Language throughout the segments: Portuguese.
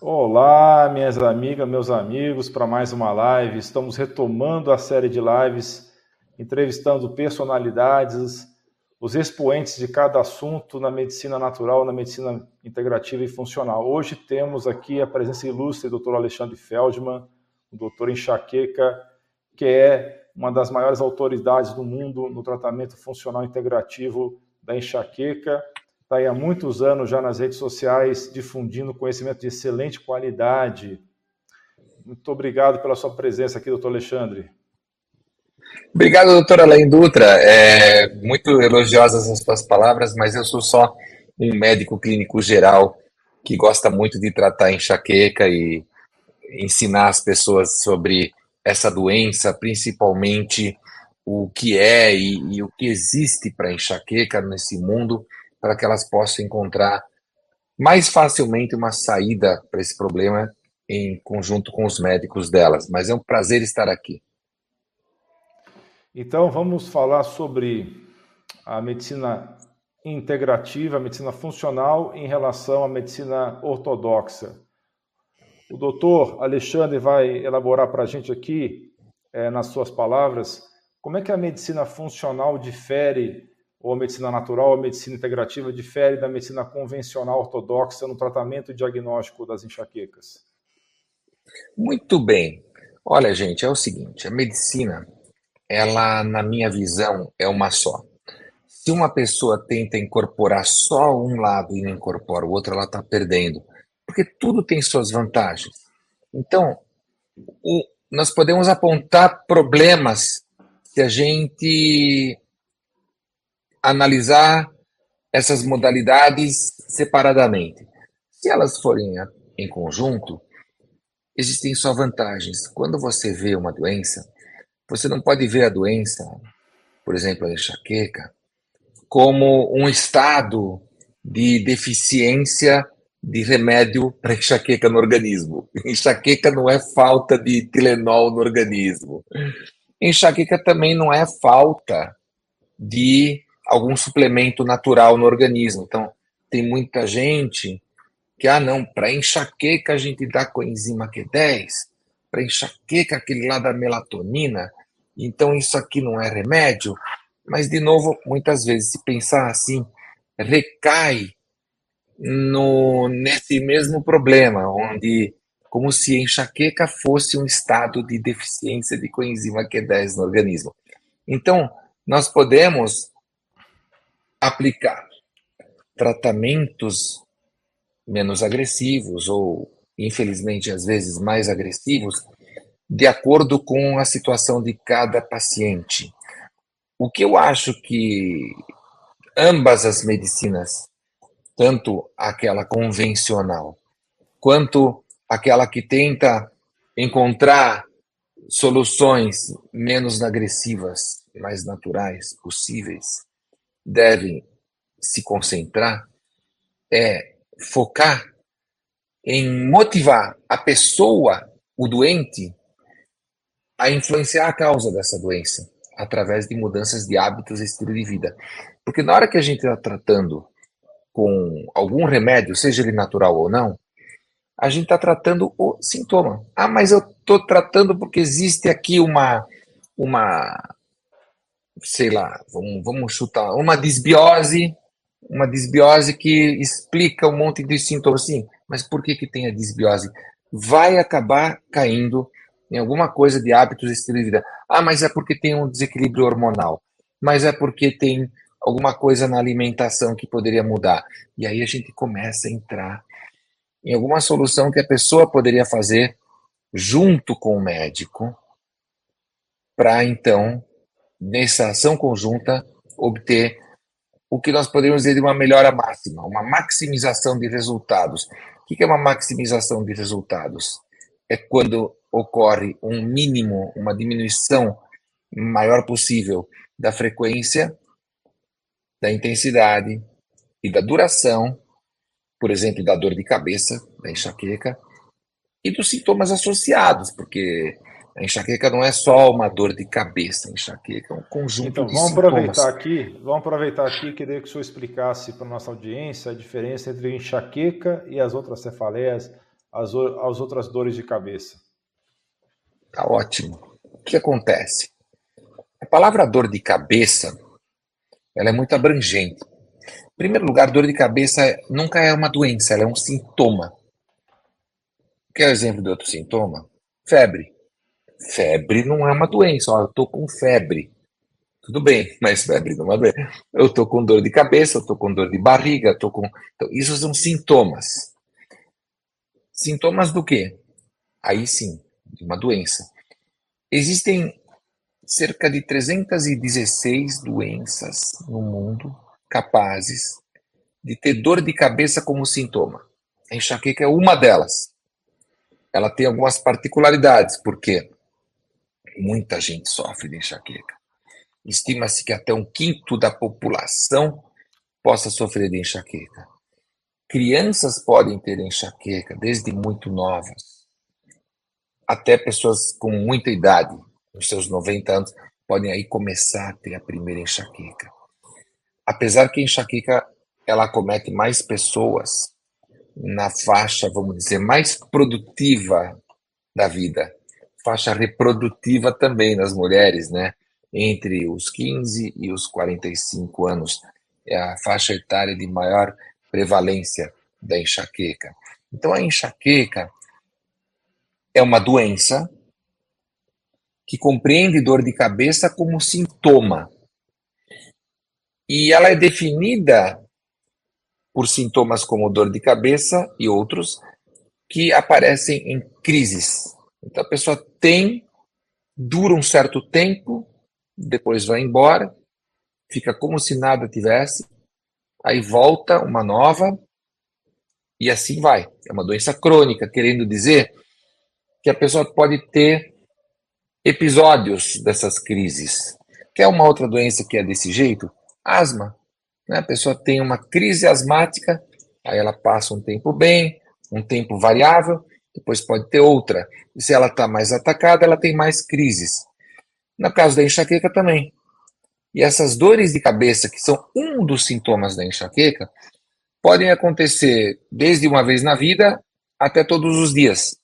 Olá, minhas amigas, meus amigos, para mais uma live. Estamos retomando a série de lives, entrevistando personalidades, os expoentes de cada assunto na medicina natural, na medicina integrativa e funcional. Hoje temos aqui a presença ilustre do Dr. Alexandre Feldman, o doutor enxaqueca, que é uma das maiores autoridades do mundo no tratamento funcional integrativo da enxaqueca está aí há muitos anos já nas redes sociais difundindo conhecimento de excelente qualidade. Muito obrigado pela sua presença aqui, doutor Alexandre. Obrigado, doutora Alain Dutra. É, muito elogiosas as suas palavras, mas eu sou só um médico clínico geral que gosta muito de tratar enxaqueca e ensinar as pessoas sobre essa doença, principalmente o que é e, e o que existe para enxaqueca nesse mundo para que elas possam encontrar mais facilmente uma saída para esse problema em conjunto com os médicos delas. Mas é um prazer estar aqui. Então, vamos falar sobre a medicina integrativa, a medicina funcional em relação à medicina ortodoxa. O doutor Alexandre vai elaborar para a gente aqui, é, nas suas palavras, como é que a medicina funcional difere ou a medicina natural, a medicina integrativa difere da medicina convencional ortodoxa no tratamento e diagnóstico das enxaquecas? Muito bem. Olha, gente, é o seguinte, a medicina, ela, na minha visão, é uma só. Se uma pessoa tenta incorporar só um lado e não incorpora o outro, ela está perdendo. Porque tudo tem suas vantagens. Então, o, nós podemos apontar problemas se a gente analisar essas modalidades separadamente. Se elas forem em conjunto, existem só vantagens. Quando você vê uma doença, você não pode ver a doença, por exemplo, a enxaqueca, como um estado de deficiência de remédio para enxaqueca no organismo. Enxaqueca não é falta de Tilenol no organismo. Enxaqueca também não é falta de algum suplemento natural no organismo. Então, tem muita gente que, ah, não, para enxaqueca a gente dá coenzima Q10, para enxaqueca aquele lá da melatonina, então isso aqui não é remédio. Mas, de novo, muitas vezes, se pensar assim, recai no, nesse mesmo problema, onde como se enxaqueca fosse um estado de deficiência de coenzima Q10 no organismo. Então, nós podemos aplicar tratamentos menos agressivos ou, infelizmente, às vezes mais agressivos, de acordo com a situação de cada paciente. O que eu acho que ambas as medicinas, tanto aquela convencional quanto aquela que tenta encontrar soluções menos agressivas, mais naturais possíveis, devem se concentrar é focar em motivar a pessoa, o doente, a influenciar a causa dessa doença através de mudanças de hábitos e estilo de vida. Porque na hora que a gente está tratando com algum remédio, seja ele natural ou não, a gente está tratando o sintoma. Ah, mas eu estou tratando porque existe aqui uma, uma sei lá, vamos, vamos chutar, uma disbiose, uma disbiose que explica um monte de sintomas. Sim, mas por que, que tem a disbiose? Vai acabar caindo em alguma coisa de hábitos estilo de vida. Ah, mas é porque tem um desequilíbrio hormonal. Mas é porque tem alguma coisa na alimentação que poderia mudar. E aí a gente começa a entrar em alguma solução que a pessoa poderia fazer junto com o médico para então nessa ação conjunta, obter o que nós poderíamos dizer de uma melhora máxima, uma maximização de resultados. O que é uma maximização de resultados? É quando ocorre um mínimo, uma diminuição maior possível da frequência, da intensidade e da duração, por exemplo, da dor de cabeça, da enxaqueca, e dos sintomas associados, porque a enxaqueca não é só uma dor de cabeça, a enxaqueca é um conjunto então, de vamos sintomas. aproveitar aqui, vamos aproveitar aqui queria que o senhor explicasse para a nossa audiência a diferença entre enxaqueca e as outras cefaleias, as, as outras dores de cabeça? Tá ótimo. O que acontece? A palavra dor de cabeça, ela é muito abrangente. Em primeiro lugar, dor de cabeça nunca é uma doença, ela é um sintoma. Quer o exemplo de outro sintoma? Febre. Febre não é uma doença. Ó, eu tô com febre. Tudo bem, mas febre não é doença. Eu tô com dor de cabeça, eu tô com dor de barriga, tô com. Então, isso são sintomas. Sintomas do quê? Aí sim, de uma doença. Existem cerca de 316 doenças no mundo capazes de ter dor de cabeça como sintoma. A enxaqueca é uma delas. Ela tem algumas particularidades, porque muita gente sofre de enxaqueca. Estima-se que até um quinto da população possa sofrer de enxaqueca. Crianças podem ter enxaqueca desde muito novas. Até pessoas com muita idade, nos seus 90 anos, podem aí começar a ter a primeira enxaqueca. Apesar que a enxaqueca ela acomete mais pessoas na faixa, vamos dizer, mais produtiva da vida, faixa reprodutiva também nas mulheres, né? Entre os 15 e os 45 anos é a faixa etária de maior prevalência da enxaqueca. Então, a enxaqueca é uma doença que compreende dor de cabeça como sintoma. E ela é definida por sintomas como dor de cabeça e outros que aparecem em crises. Então, a pessoa tem, dura um certo tempo, depois vai embora, fica como se nada tivesse, aí volta uma nova e assim vai. É uma doença crônica, querendo dizer que a pessoa pode ter episódios dessas crises. Quer uma outra doença que é desse jeito? Asma. Né? A pessoa tem uma crise asmática, aí ela passa um tempo bem, um tempo variável, depois pode ter outra. E se ela está mais atacada, ela tem mais crises. No caso da enxaqueca também. E essas dores de cabeça, que são um dos sintomas da enxaqueca, podem acontecer desde uma vez na vida até todos os dias.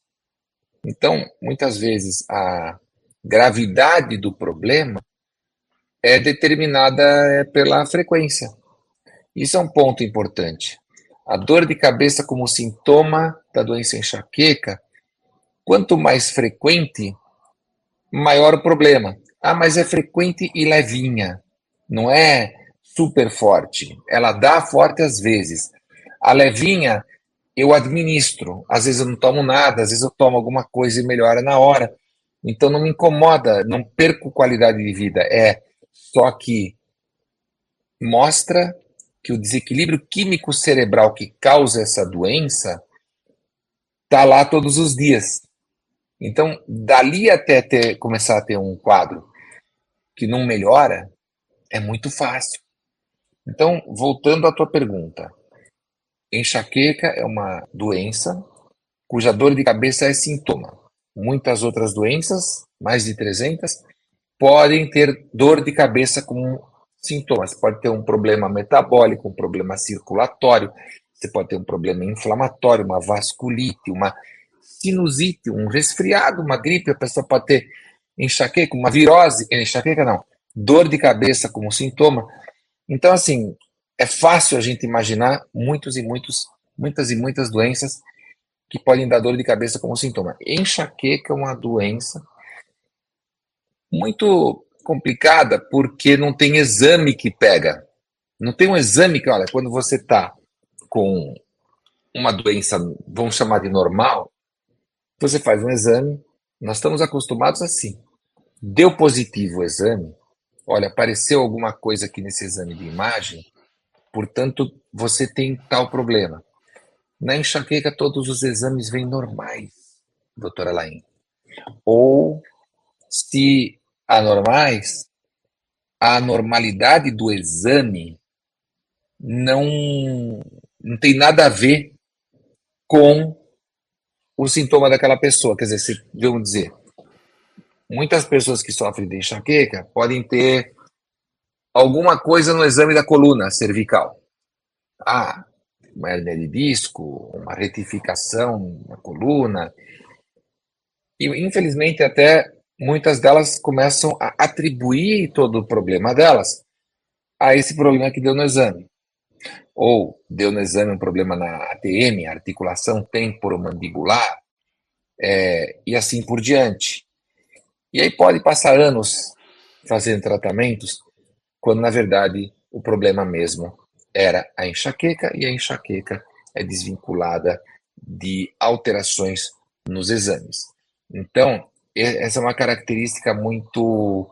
Então, muitas vezes, a gravidade do problema é determinada pela frequência. Isso é um ponto importante. A dor de cabeça como sintoma da doença enxaqueca, quanto mais frequente, maior o problema. Ah, mas é frequente e levinha, não é super forte. Ela dá forte às vezes. A levinha eu administro. Às vezes eu não tomo nada, às vezes eu tomo alguma coisa e melhora na hora. Então não me incomoda, não perco qualidade de vida. É só que mostra que o desequilíbrio químico cerebral que causa essa doença está lá todos os dias. Então, dali até ter, começar a ter um quadro que não melhora, é muito fácil. Então, voltando à tua pergunta, enxaqueca é uma doença cuja dor de cabeça é sintoma. Muitas outras doenças, mais de 300, podem ter dor de cabeça como sintoma. Você pode ter um problema metabólico, um problema circulatório, você pode ter um problema inflamatório, uma vasculite, uma sinusite, um resfriado, uma gripe, a pessoa pode ter enxaqueca, uma virose, enxaqueca não, dor de cabeça como sintoma. Então, assim, é fácil a gente imaginar muitos e muitos, muitas e muitas doenças que podem dar dor de cabeça como sintoma. Enxaqueca é uma doença muito complicada porque não tem exame que pega. Não tem um exame que, olha, quando você está com uma doença, vamos chamar de normal, você faz um exame, nós estamos acostumados assim. Deu positivo o exame, olha, apareceu alguma coisa aqui nesse exame de imagem, portanto, você tem tal problema. Na enxaqueca, todos os exames vêm normais, doutora Laim. Ou, se anormais, a normalidade do exame não, não tem nada a ver com o sintoma daquela pessoa. Quer dizer, se, vamos dizer, muitas pessoas que sofrem de enxaqueca podem ter alguma coisa no exame da coluna cervical. Ah, uma hernia de disco, uma retificação na coluna. E, infelizmente, até muitas delas começam a atribuir todo o problema delas a esse problema que deu no exame. Ou deu no exame um problema na ATM, articulação temporomandibular, é, e assim por diante. E aí pode passar anos fazendo tratamentos, quando na verdade o problema mesmo era a enxaqueca, e a enxaqueca é desvinculada de alterações nos exames. Então, essa é uma característica muito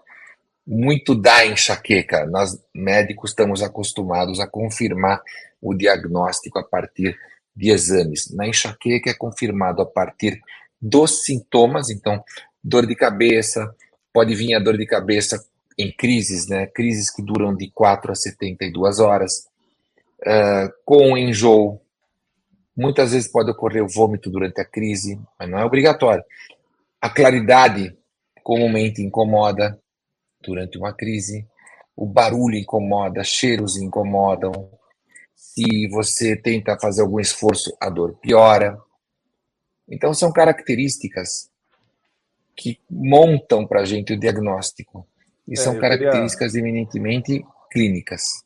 muito da enxaqueca. Nós médicos estamos acostumados a confirmar o diagnóstico a partir de exames. Na enxaqueca é confirmado a partir dos sintomas, então dor de cabeça, pode vir a dor de cabeça em crises, né? Crises que duram de 4 a 72 horas, uh, com enjoo. Muitas vezes pode ocorrer o vômito durante a crise, mas não é obrigatório. A claridade comumente incomoda durante uma crise, o barulho incomoda, cheiros incomodam. Se você tenta fazer algum esforço, a dor piora. Então, são características que montam para a gente o diagnóstico. E é, são características queria, eminentemente clínicas.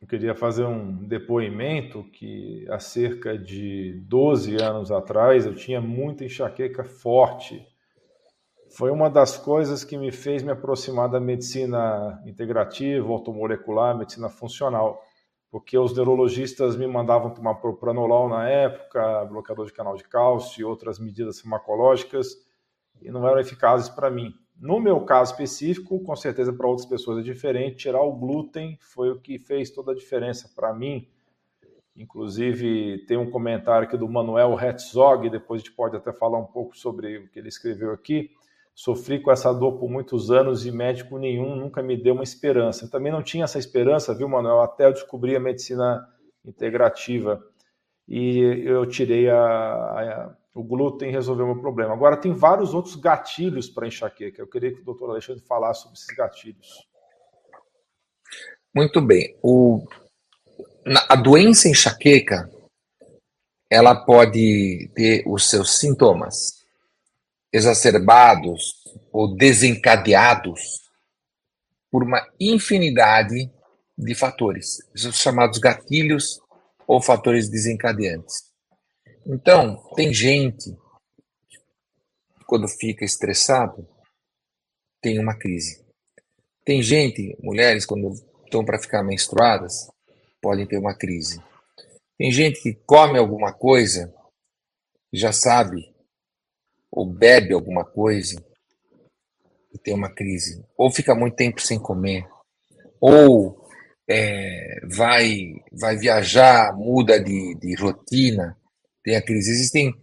Eu queria fazer um depoimento que há cerca de 12 anos atrás eu tinha muita enxaqueca forte. Foi uma das coisas que me fez me aproximar da medicina integrativa, automolecular, medicina funcional, porque os neurologistas me mandavam tomar propranolol na época, bloqueador de canal de cálcio e outras medidas farmacológicas, e não eram eficazes para mim. No meu caso específico, com certeza para outras pessoas é diferente, tirar o glúten foi o que fez toda a diferença para mim. Inclusive, tem um comentário aqui do Manuel Herzog, depois a gente pode até falar um pouco sobre o que ele escreveu aqui. Sofri com essa dor por muitos anos e médico nenhum nunca me deu uma esperança. Eu também não tinha essa esperança, viu, Manuel? Até eu descobri a medicina integrativa e eu tirei a, a o glúten resolveu o meu problema. Agora, tem vários outros gatilhos para enxaqueca. Eu queria que o doutor Alexandre falasse sobre esses gatilhos. Muito bem. O, a doença enxaqueca, ela pode ter os seus sintomas exacerbados ou desencadeados por uma infinidade de fatores, os chamados gatilhos ou fatores desencadeantes. Então, tem gente quando fica estressado, tem uma crise. Tem gente, mulheres, quando estão para ficar menstruadas, podem ter uma crise. Tem gente que come alguma coisa, já sabe, ou bebe alguma coisa, e tem uma crise. Ou fica muito tempo sem comer, ou é, vai, vai viajar, muda de, de rotina, tem a crise. Existem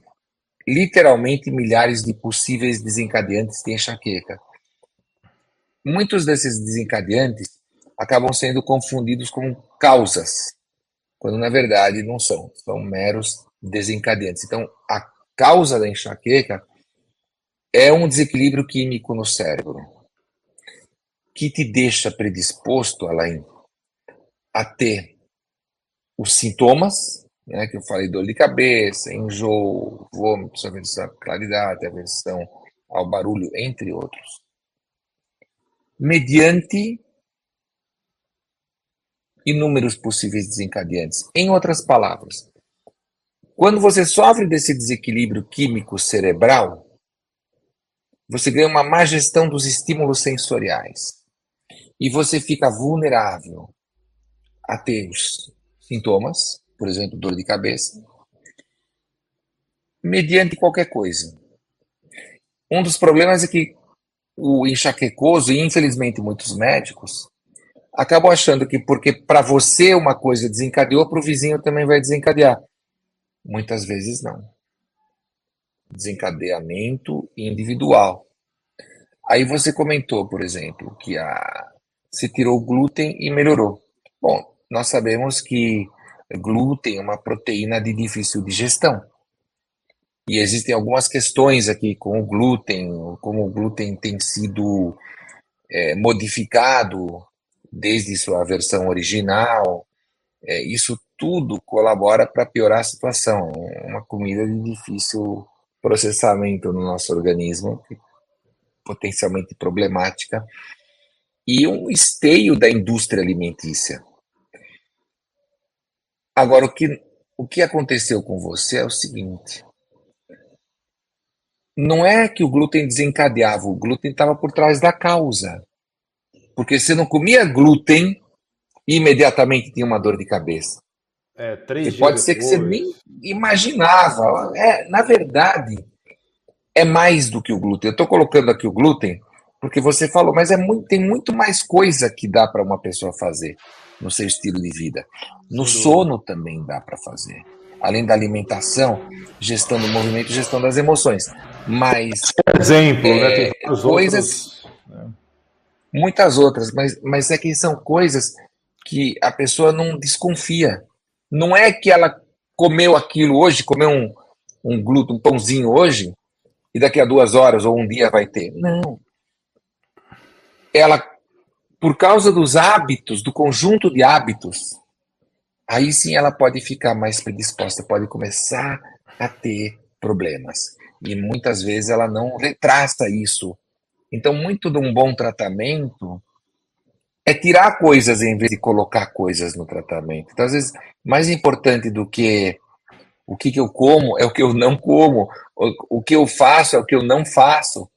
literalmente milhares de possíveis desencadeantes de enxaqueca. Muitos desses desencadeantes acabam sendo confundidos com causas, quando na verdade não são, são meros desencadeantes. Então, a causa da enxaqueca é um desequilíbrio químico no cérebro que te deixa predisposto, Alain, a ter os sintomas né, que eu falei, dor de cabeça, enjoo, vômitos, aversão à claridade, aversão ao barulho, entre outros. Mediante inúmeros possíveis desencadeantes. Em outras palavras, quando você sofre desse desequilíbrio químico cerebral, você ganha uma má gestão dos estímulos sensoriais e você fica vulnerável a ter os sintomas, por exemplo, dor de cabeça, mediante qualquer coisa. Um dos problemas é que o enxaquecoso, e infelizmente muitos médicos, acabam achando que porque para você uma coisa desencadeou, para o vizinho também vai desencadear. Muitas vezes não. Desencadeamento individual. Aí você comentou, por exemplo, que a, se tirou glúten e melhorou. Bom, nós sabemos que glúten é uma proteína de difícil digestão. E existem algumas questões aqui com o glúten, como o glúten tem sido é, modificado desde sua versão original. É, isso tudo colabora para piorar a situação. É uma comida de difícil processamento no nosso organismo, potencialmente problemática, e um esteio da indústria alimentícia. Agora, o que, o que aconteceu com você é o seguinte: não é que o glúten desencadeava, o glúten estava por trás da causa. Porque você não comia glúten e imediatamente tinha uma dor de cabeça. É, três e pode ser que você nem imaginava. É, na verdade, é mais do que o glúten. Eu estou colocando aqui o glúten porque você falou, mas é muito, tem muito mais coisa que dá para uma pessoa fazer no seu estilo de vida. No sono também dá para fazer. Além da alimentação, gestão do movimento, gestão das emoções. Mas. Por exemplo, é, né? Tem coisas. Outros, né? Muitas outras, mas, mas é que são coisas que a pessoa não desconfia. Não é que ela comeu aquilo hoje, comeu um, um glúten, um pãozinho hoje, e daqui a duas horas ou um dia vai ter. Não. Ela, por causa dos hábitos, do conjunto de hábitos, aí sim ela pode ficar mais predisposta, pode começar a ter problemas. E muitas vezes ela não retraça isso. Então, muito de um bom tratamento é tirar coisas em vez de colocar coisas no tratamento. Então, às vezes, mais importante do que o que, que eu como é o que eu não como, o, o que eu faço é o que eu não faço,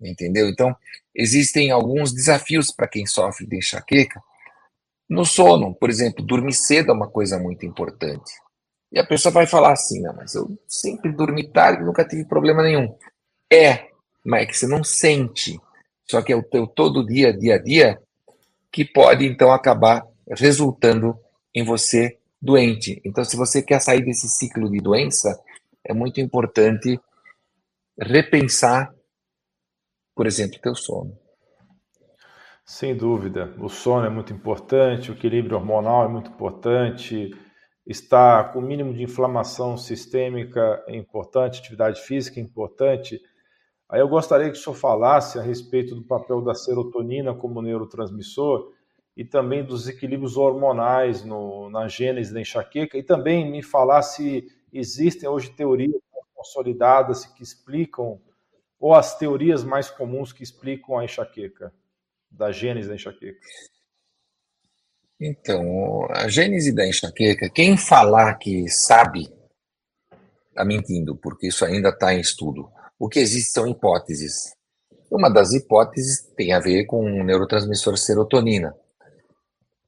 entendeu? Então, existem alguns desafios para quem sofre de enxaqueca. No sono, por exemplo, dormir cedo é uma coisa muito importante. E a pessoa vai falar assim, não, mas eu sempre dormi tarde, nunca tive problema nenhum. É, mas é que você não sente. Só que é o teu todo dia, dia a dia, que pode então acabar resultando em você doente. Então, se você quer sair desse ciclo de doença, é muito importante repensar, por exemplo, teu sono. Sem dúvida, o sono é muito importante, o equilíbrio hormonal é muito importante, estar com o mínimo de inflamação sistêmica é importante, atividade física é importante. Aí eu gostaria que o senhor falasse a respeito do papel da serotonina como neurotransmissor e também dos equilíbrios hormonais no, na gênese da enxaqueca e também me falar se existem hoje teorias consolidadas que explicam ou as teorias mais comuns que explicam a enxaqueca, da gênese da enxaqueca. Então, a gênese da enxaqueca, quem falar que sabe, está mentindo, porque isso ainda está em estudo. O que existe são hipóteses. Uma das hipóteses tem a ver com o neurotransmissor serotonina.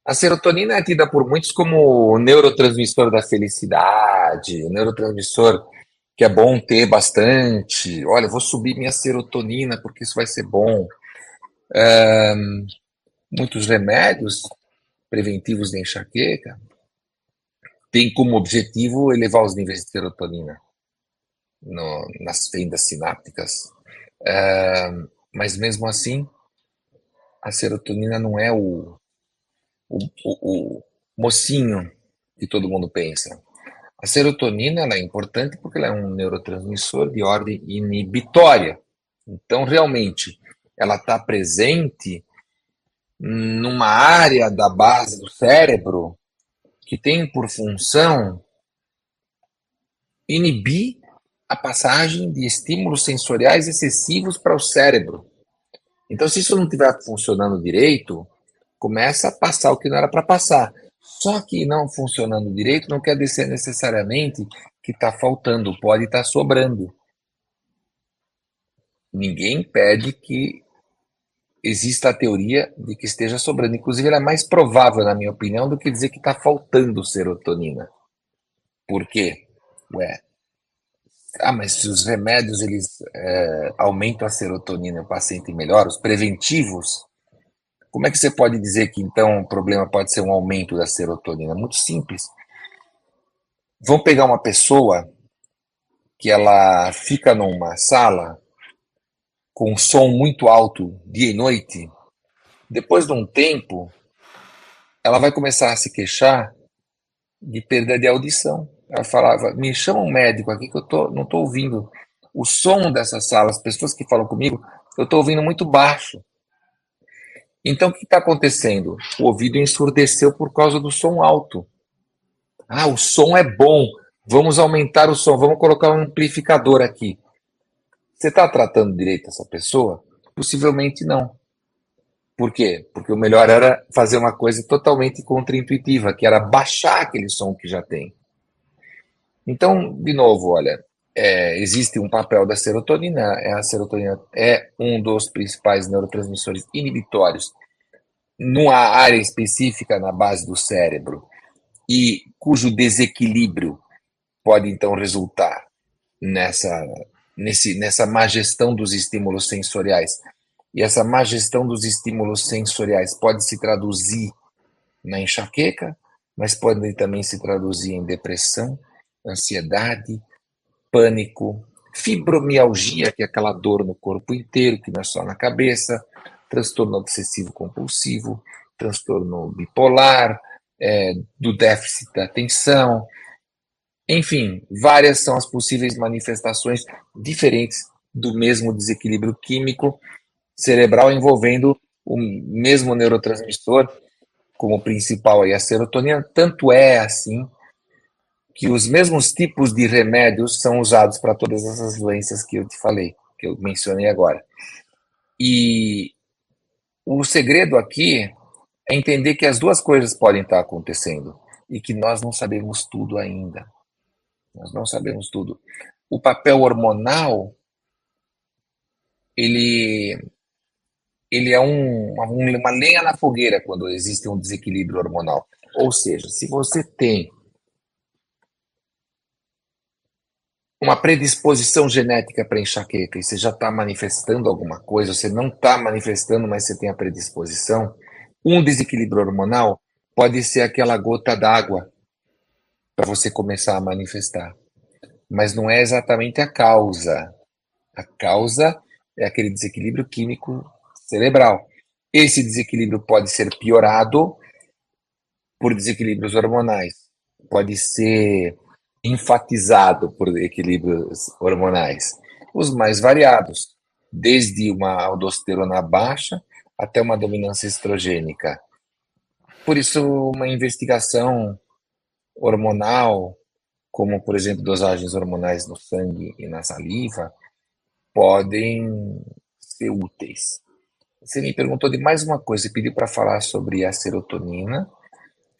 A serotonina é tida por muitos como o neurotransmissor da felicidade, o neurotransmissor que é bom ter bastante. Olha, vou subir minha serotonina porque isso vai ser bom. muitos remédios preventivos de enxaqueca têm como objetivo elevar os níveis de serotonina no, nas fendas sinápticas. Uh, mas mesmo assim, a serotonina não é o, o, o, o, mocinho que todo mundo pensa. A serotonina é importante porque ela é um neurotransmissor de ordem inibitória. Então, realmente, ela está presente numa área da base do cérebro que tem por função inibir a passagem de estímulos sensoriais excessivos para o cérebro. Então, se isso não estiver funcionando direito, começa a passar o que não era para passar. Só que não funcionando direito não quer dizer necessariamente que está faltando, pode estar tá sobrando. Ninguém pede que exista a teoria de que esteja sobrando. Inclusive, ela é mais provável, na minha opinião, do que dizer que está faltando serotonina. Por quê? Ué, ah, mas os remédios eles é, aumentam a serotonina o paciente melhora, os preventivos, como é que você pode dizer que então o problema pode ser um aumento da serotonina? Muito simples. Vamos pegar uma pessoa que ela fica numa sala com um som muito alto dia e noite. Depois de um tempo, ela vai começar a se queixar de perda de audição. Ela falava: me chama um médico aqui que eu tô, não estou ouvindo o som dessa sala. As pessoas que falam comigo, eu estou ouvindo muito baixo. Então, o que está acontecendo? O ouvido ensurdeceu por causa do som alto. Ah, o som é bom, vamos aumentar o som, vamos colocar um amplificador aqui. Você está tratando direito essa pessoa? Possivelmente não. Por quê? Porque o melhor era fazer uma coisa totalmente contraintuitiva, que era baixar aquele som que já tem. Então, de novo, olha, é, existe um papel da serotonina. É, a serotonina é um dos principais neurotransmissores inibitórios numa área específica na base do cérebro e cujo desequilíbrio pode então resultar nessa, nesse, nessa má gestão dos estímulos sensoriais. E essa má gestão dos estímulos sensoriais pode se traduzir na enxaqueca, mas pode também se traduzir em depressão, ansiedade, pânico, fibromialgia, que é aquela dor no corpo inteiro, que não é só na cabeça, transtorno obsessivo compulsivo, transtorno bipolar, é, do déficit da atenção, enfim, várias são as possíveis manifestações diferentes do mesmo desequilíbrio químico cerebral envolvendo o mesmo neurotransmissor como principal aí a serotonina, tanto é assim que os mesmos tipos de remédios são usados para todas essas doenças que eu te falei, que eu mencionei agora. E o segredo aqui é entender que as duas coisas podem estar acontecendo e que nós não sabemos tudo ainda. Nós não sabemos tudo. O papel hormonal, ele, ele é um, uma lenha na fogueira quando existe um desequilíbrio hormonal. Ou seja, se você tem uma predisposição genética para enxaqueca e você já está manifestando alguma coisa, você não está manifestando, mas você tem a predisposição, um desequilíbrio hormonal pode ser aquela gota d'água para você começar a manifestar. Mas não é exatamente a causa. A causa é aquele desequilíbrio químico cerebral. Esse desequilíbrio pode ser piorado por desequilíbrios hormonais. Pode ser enfatizado por equilíbrios hormonais, os mais variados, desde uma aldosterona baixa até uma dominância estrogênica. Por isso, uma investigação hormonal, como por exemplo dosagens hormonais no sangue e na saliva, podem ser úteis. Você me perguntou de mais uma coisa, pediu para falar sobre a serotonina,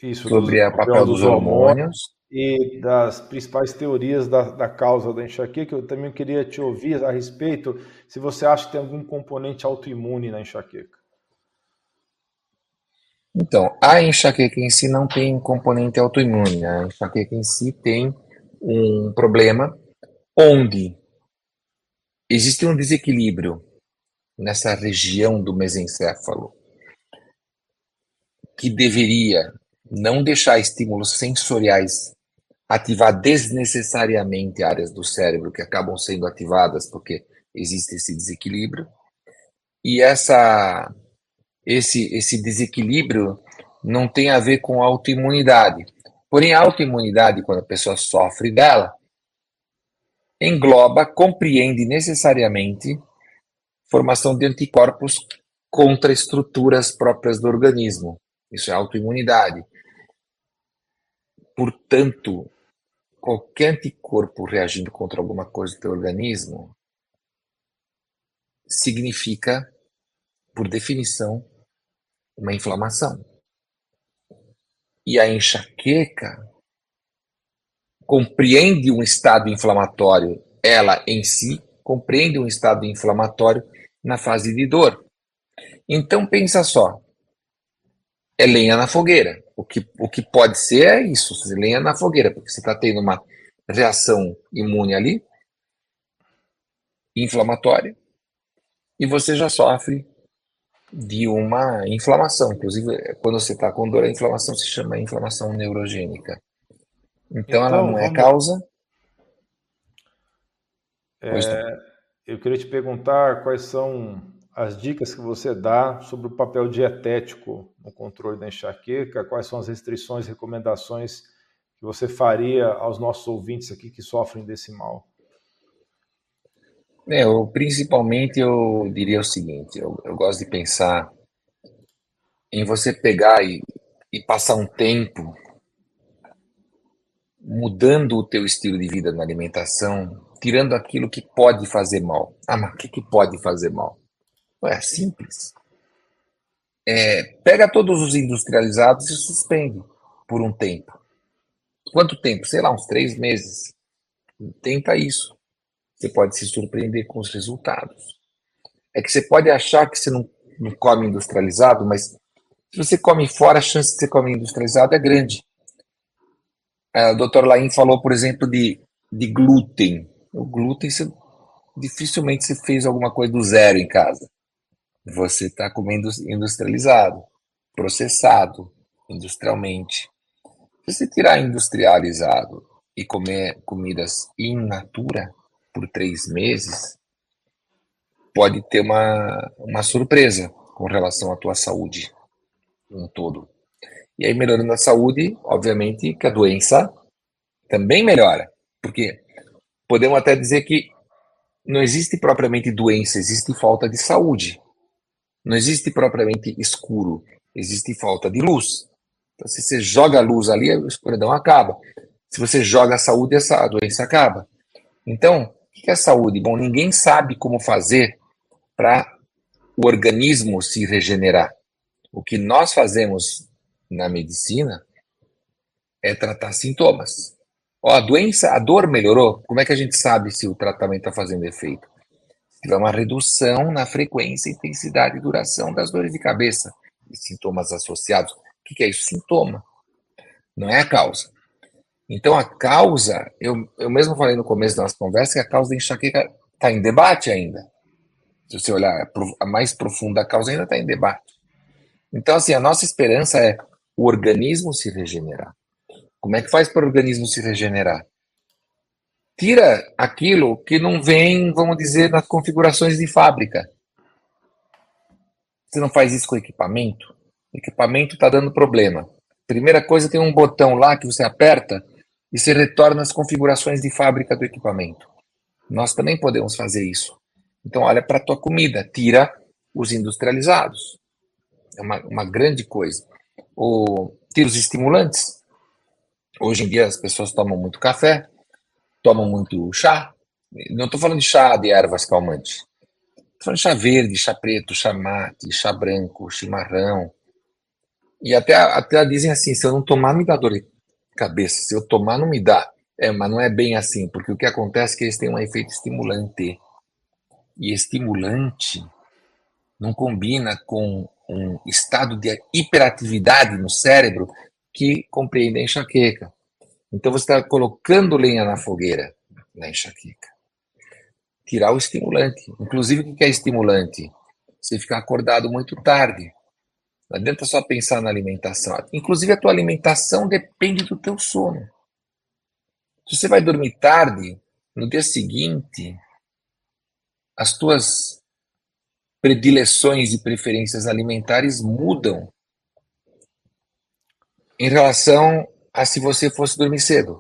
Isso, sobre o papel dos hormônios e das principais teorias da, da causa da enxaqueca. Eu também queria te ouvir a respeito se você acha que tem algum componente autoimune na enxaqueca. Então, a enxaqueca em si não tem componente autoimune. A enxaqueca em si tem um problema onde existe um desequilíbrio nessa região do mesencéfalo que deveria não deixar estímulos sensoriais ativar desnecessariamente áreas do cérebro que acabam sendo ativadas porque existe esse desequilíbrio. E essa esse esse desequilíbrio não tem a ver com autoimunidade. Porém, a autoimunidade, quando a pessoa sofre dela, engloba, compreende necessariamente formação de anticorpos contra estruturas próprias do organismo. Isso é autoimunidade. Portanto, qualquer anticorpo reagindo contra alguma coisa do teu organismo significa, por definição, uma inflamação. E a enxaqueca compreende um estado inflamatório, ela em si compreende um estado inflamatório na fase de dor. Então pensa só, é lenha na fogueira. O que, o que pode ser é isso, lenha na fogueira, porque você está tendo uma reação imune ali, inflamatória, e você já sofre de uma inflamação. Inclusive, quando você está com dor, a inflamação se chama inflamação neurogênica. Então, então ela não é causa. É, eu queria te perguntar quais são as dicas que você dá sobre o papel dietético no controle da enxaqueca, quais são as restrições recomendações que você faria aos nossos ouvintes aqui que sofrem desse mal? É, eu, principalmente eu diria o seguinte, eu, eu gosto de pensar em você pegar e, e passar um tempo mudando o teu estilo de vida na alimentação, tirando aquilo que pode fazer mal. Ah, mas o que, que pode fazer mal? É simples. É, pega todos os industrializados e suspende por um tempo. Quanto tempo? Sei lá, uns três meses. Tenta isso. Você pode se surpreender com os resultados. É que você pode achar que você não, não come industrializado, mas se você come fora, a chance de você comer industrializado é grande. É, o Dr. Lain falou, por exemplo, de, de glúten. O glúten, você, dificilmente você fez alguma coisa do zero em casa. Você está comendo industrializado, processado industrialmente. Se você tirar industrializado e comer comidas in natura por três meses, pode ter uma, uma surpresa com relação à tua saúde um todo. E aí, melhorando a saúde, obviamente que a doença também melhora. Porque podemos até dizer que não existe propriamente doença, existe falta de saúde. Não existe propriamente escuro, existe falta de luz. Então, se você joga a luz ali, a escuridão acaba. Se você joga a saúde, a doença acaba. Então, o que é saúde? Bom, ninguém sabe como fazer para o organismo se regenerar. O que nós fazemos na medicina é tratar sintomas. Ó, a doença, a dor melhorou, como é que a gente sabe se o tratamento está fazendo efeito? Tiver uma redução na frequência, intensidade e duração das dores de cabeça e sintomas associados. O que é isso? Sintoma. Não é a causa. Então, a causa, eu, eu mesmo falei no começo da nossa conversa que a causa da enxaqueca está em debate ainda. Se você olhar a mais profunda causa, ainda está em debate. Então, assim, a nossa esperança é o organismo se regenerar. Como é que faz para o organismo se regenerar? Tira aquilo que não vem, vamos dizer, nas configurações de fábrica. Você não faz isso com equipamento? O equipamento está dando problema. Primeira coisa, tem um botão lá que você aperta e você retorna as configurações de fábrica do equipamento. Nós também podemos fazer isso. Então, olha para a tua comida, tira os industrializados. É uma, uma grande coisa. O, tira os estimulantes. Hoje em dia as pessoas tomam muito café, tomam muito chá. Não estou falando de chá de ervas calmantes. Estou falando de chá verde, chá preto, chá mate, chá branco, chimarrão. E até, até dizem assim, se eu não tomar, me dá dor de cabeça. Se eu tomar, não me dá. É, mas não é bem assim, porque o que acontece é que eles têm um efeito estimulante. E estimulante não combina com um estado de hiperatividade no cérebro que compreende a enxaqueca. Então você está colocando lenha na fogueira na enxaqueca. Tirar o estimulante. Inclusive, o que é estimulante? Você ficar acordado muito tarde. Não adianta só pensar na alimentação. Inclusive, a tua alimentação depende do teu sono. Se você vai dormir tarde, no dia seguinte, as tuas predileções e preferências alimentares mudam em relação a se você fosse dormir cedo,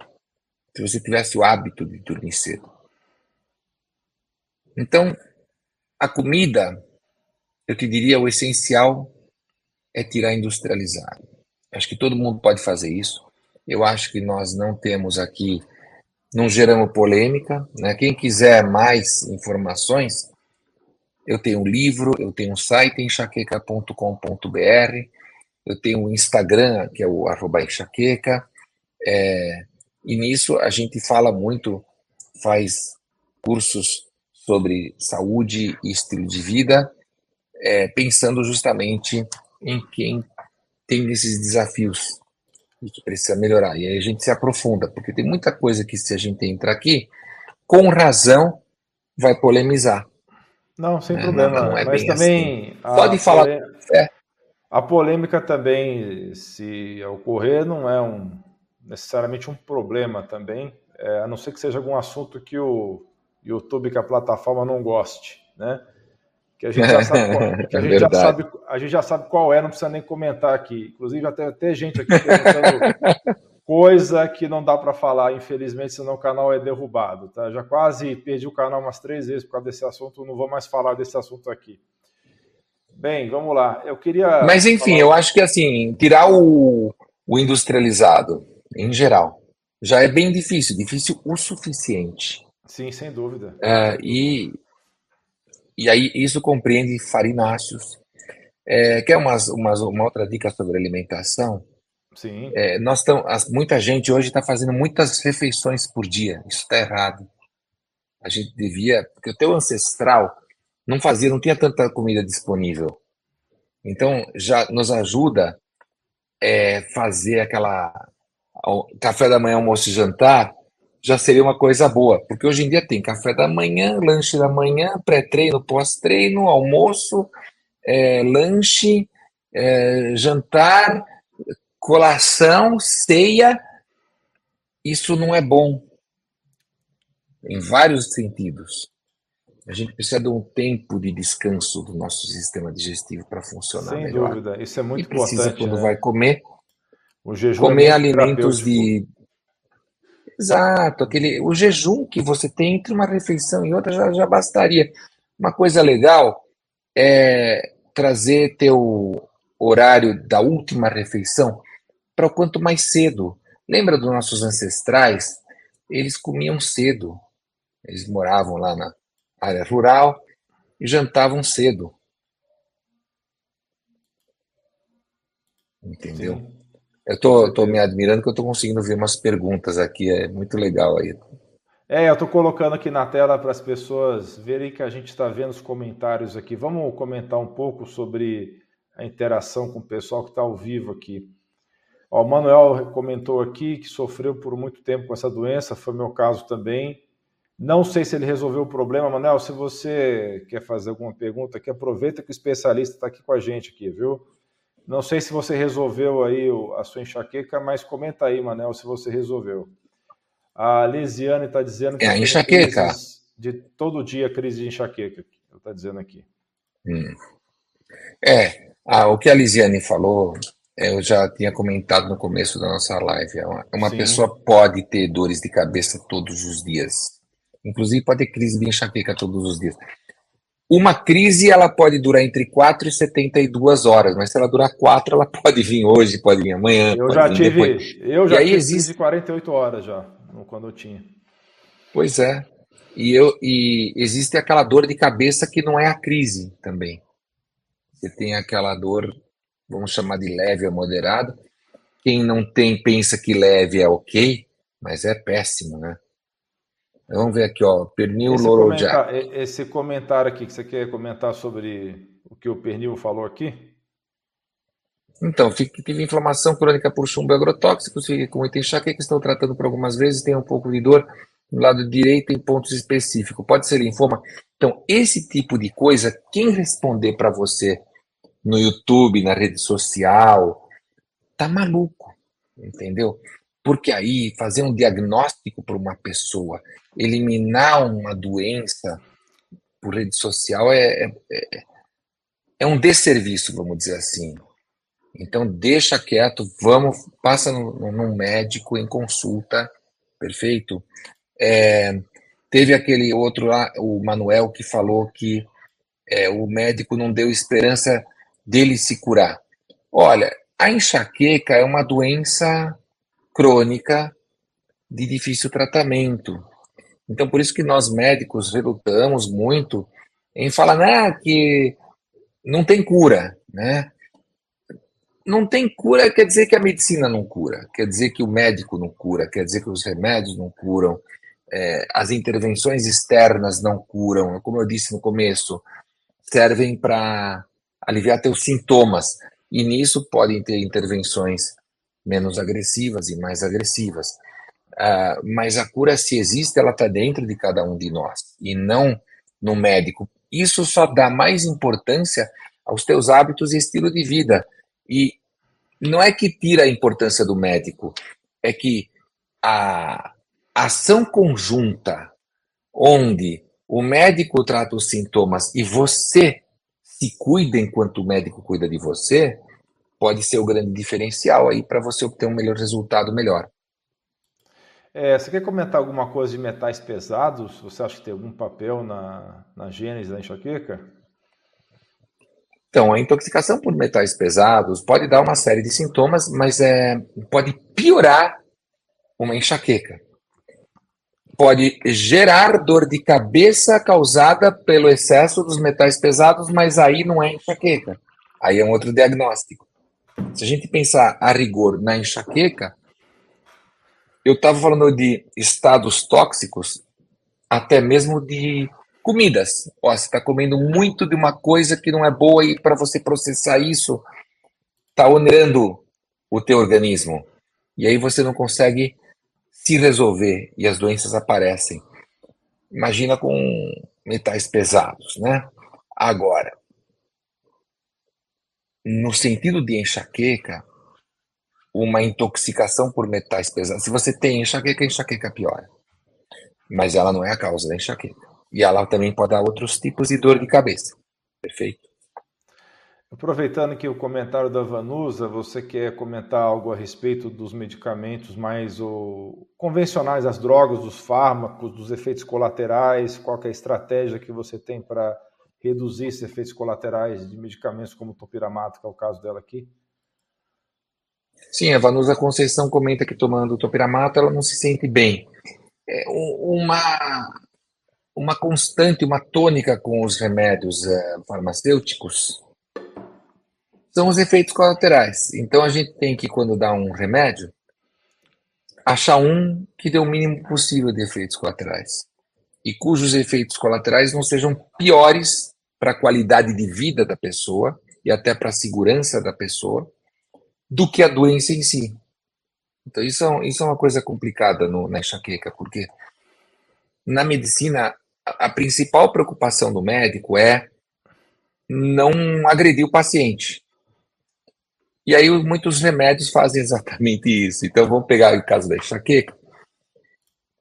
se você tivesse o hábito de dormir cedo. Então, a comida, eu te diria, o essencial é tirar industrializado. Acho que todo mundo pode fazer isso. Eu acho que nós não temos aqui, não geramos polêmica. Né? Quem quiser mais informações, eu tenho um livro, eu tenho um site enxaqueca.com.br, eu tenho um Instagram, que é o arroba enxaqueca, é, e nisso a gente fala muito, faz cursos sobre saúde e estilo de vida, é, pensando justamente em quem tem esses desafios e que precisa melhorar. E aí a gente se aprofunda, porque tem muita coisa que se a gente entrar aqui, com razão, vai polemizar. Não, sem é, problema. Não, não é Mas também. Assim. Pode falar. É. A polêmica também, se ocorrer, não é um, necessariamente um problema também, é, a não ser que seja algum assunto que o YouTube, que a plataforma não goste, né? Que a gente já sabe, qual, que a, é gente já sabe a gente já sabe qual é, não precisa nem comentar aqui. Inclusive, até, até gente aqui perguntando coisa que não dá para falar, infelizmente, senão o canal é derrubado. Tá? Já quase perdi o canal umas três vezes por causa desse assunto, não vou mais falar desse assunto aqui. Bem, vamos lá. Eu queria. Mas enfim, eu acho que assim, tirar o, o industrializado, em geral, já é bem difícil, difícil o suficiente. Sim, sem dúvida. É, e, e aí isso compreende farináceos. É, quer umas, umas, uma outra dica sobre alimentação? Sim. É, nós tamo, muita gente hoje está fazendo muitas refeições por dia. Isso está errado. A gente devia, porque o teu ancestral não fazia, não tinha tanta comida disponível. Então já nos ajuda é, fazer aquela café da manhã, almoço e jantar, já seria uma coisa boa, porque hoje em dia tem café da manhã, lanche da manhã, pré-treino, pós-treino, almoço, é, lanche, é, jantar, colação, ceia. Isso não é bom em vários sentidos. A gente precisa de um tempo de descanso do nosso sistema digestivo para funcionar Sem melhor. Sem dúvida, isso é muito e precisa, importante. quando né? vai comer, o jejum comer é alimentos de. Exato, aquele, o jejum que você tem entre uma refeição e outra já, já bastaria. Uma coisa legal é trazer teu horário da última refeição para o quanto mais cedo. Lembra dos nossos ancestrais? Eles comiam cedo. Eles moravam lá na área rural e jantavam cedo. Entendeu? Sim. Eu tô, tô me admirando que eu tô conseguindo ver umas perguntas aqui, é muito legal aí. É, eu tô colocando aqui na tela para as pessoas verem que a gente está vendo os comentários aqui. Vamos comentar um pouco sobre a interação com o pessoal que está ao vivo aqui. Ó, o Manuel comentou aqui que sofreu por muito tempo com essa doença, foi meu caso também. Não sei se ele resolveu o problema, Manuel. Se você quer fazer alguma pergunta aqui, aproveita que o especialista está aqui com a gente aqui, viu? Não sei se você resolveu aí a sua enxaqueca, mas comenta aí, Manel, se você resolveu. A Lisiane está dizendo que é a enxaqueca de todo dia crise de enxaqueca. Está dizendo aqui. Hum. É, ah, o que a Lisiane falou, eu já tinha comentado no começo da nossa live. É uma, uma pessoa pode ter dores de cabeça todos os dias. Inclusive pode ter crise de enxaqueca todos os dias. Uma crise ela pode durar entre 4 e 72 horas, mas se ela durar 4, ela pode vir hoje, pode vir amanhã. Eu já tive, depois. eu já e tive existe... de 48 horas já, quando eu tinha. Pois é. E, eu, e existe aquela dor de cabeça que não é a crise também. Você tem aquela dor, vamos chamar de leve ou moderada. Quem não tem pensa que leve é ok, mas é péssimo, né? Vamos ver aqui, ó. Pernil esse Lorojá. Esse comentário aqui que você quer comentar sobre o que o Pernil falou aqui? Então, tive inflamação crônica por chumbo agrotóxico, fiquei com muita enxaqueca, estou tratando por algumas vezes, tenho um pouco de dor no lado direito em pontos específicos. Pode ser linfoma. Então, esse tipo de coisa, quem responder para você no YouTube, na rede social, tá maluco, entendeu? Porque aí fazer um diagnóstico para uma pessoa, eliminar uma doença por rede social é, é, é, um desserviço, vamos dizer assim. Então deixa quieto, vamos, passa num médico em consulta, perfeito? É, teve aquele outro lá, o Manuel, que falou que é, o médico não deu esperança dele se curar. Olha, a enxaqueca é uma doença crônica de difícil tratamento. Então, por isso que nós médicos relutamos muito em falar né, que não tem cura, né? Não tem cura quer dizer que a medicina não cura, quer dizer que o médico não cura, quer dizer que os remédios não curam, é, as intervenções externas não curam. Como eu disse no começo, servem para aliviar teus sintomas. E nisso podem ter intervenções menos agressivas e mais agressivas. Uh, mas a cura, se existe, ela está dentro de cada um de nós e não no médico. Isso só dá mais importância aos teus hábitos e estilo de vida. E não é que tira a importância do médico, é que a ação conjunta, onde o médico trata os sintomas e você se cuida enquanto o médico cuida de você, pode ser o grande diferencial aí para você obter um melhor resultado melhor. É, você quer comentar alguma coisa de metais pesados? Você acha que tem algum papel na, na gênese da enxaqueca? Então, a intoxicação por metais pesados pode dar uma série de sintomas, mas é, pode piorar uma enxaqueca. Pode gerar dor de cabeça causada pelo excesso dos metais pesados, mas aí não é enxaqueca. Aí é um outro diagnóstico. Se a gente pensar a rigor na enxaqueca, eu estava falando de estados tóxicos, até mesmo de comidas. Ó, você está comendo muito de uma coisa que não é boa e para você processar isso, está onerando o teu organismo. E aí você não consegue se resolver e as doenças aparecem. Imagina com metais pesados, né? Agora, no sentido de enxaqueca, uma intoxicação por metais pesados. Se você tem enxaqueca, a enxaqueca piora. Mas ela não é a causa da enxaqueca. E ela também pode dar outros tipos de dor de cabeça. Perfeito? Aproveitando que o comentário da Vanusa, você quer comentar algo a respeito dos medicamentos mais o, convencionais, as drogas, dos fármacos, dos efeitos colaterais, qual é a estratégia que você tem para reduzir esses efeitos colaterais de medicamentos como o topiramato, que é o caso dela aqui? Sim, a Vanusa Conceição comenta que tomando topiramato ela não se sente bem. É uma, uma constante, uma tônica com os remédios é, farmacêuticos são os efeitos colaterais. Então a gente tem que, quando dá um remédio, achar um que dê o mínimo possível de efeitos colaterais e cujos efeitos colaterais não sejam piores para a qualidade de vida da pessoa e até para a segurança da pessoa do que a doença em si. Então isso é, isso é uma coisa complicada no, na enxaqueca, porque na medicina a, a principal preocupação do médico é não agredir o paciente. E aí muitos remédios fazem exatamente isso. Então vamos pegar o caso da enxaqueca.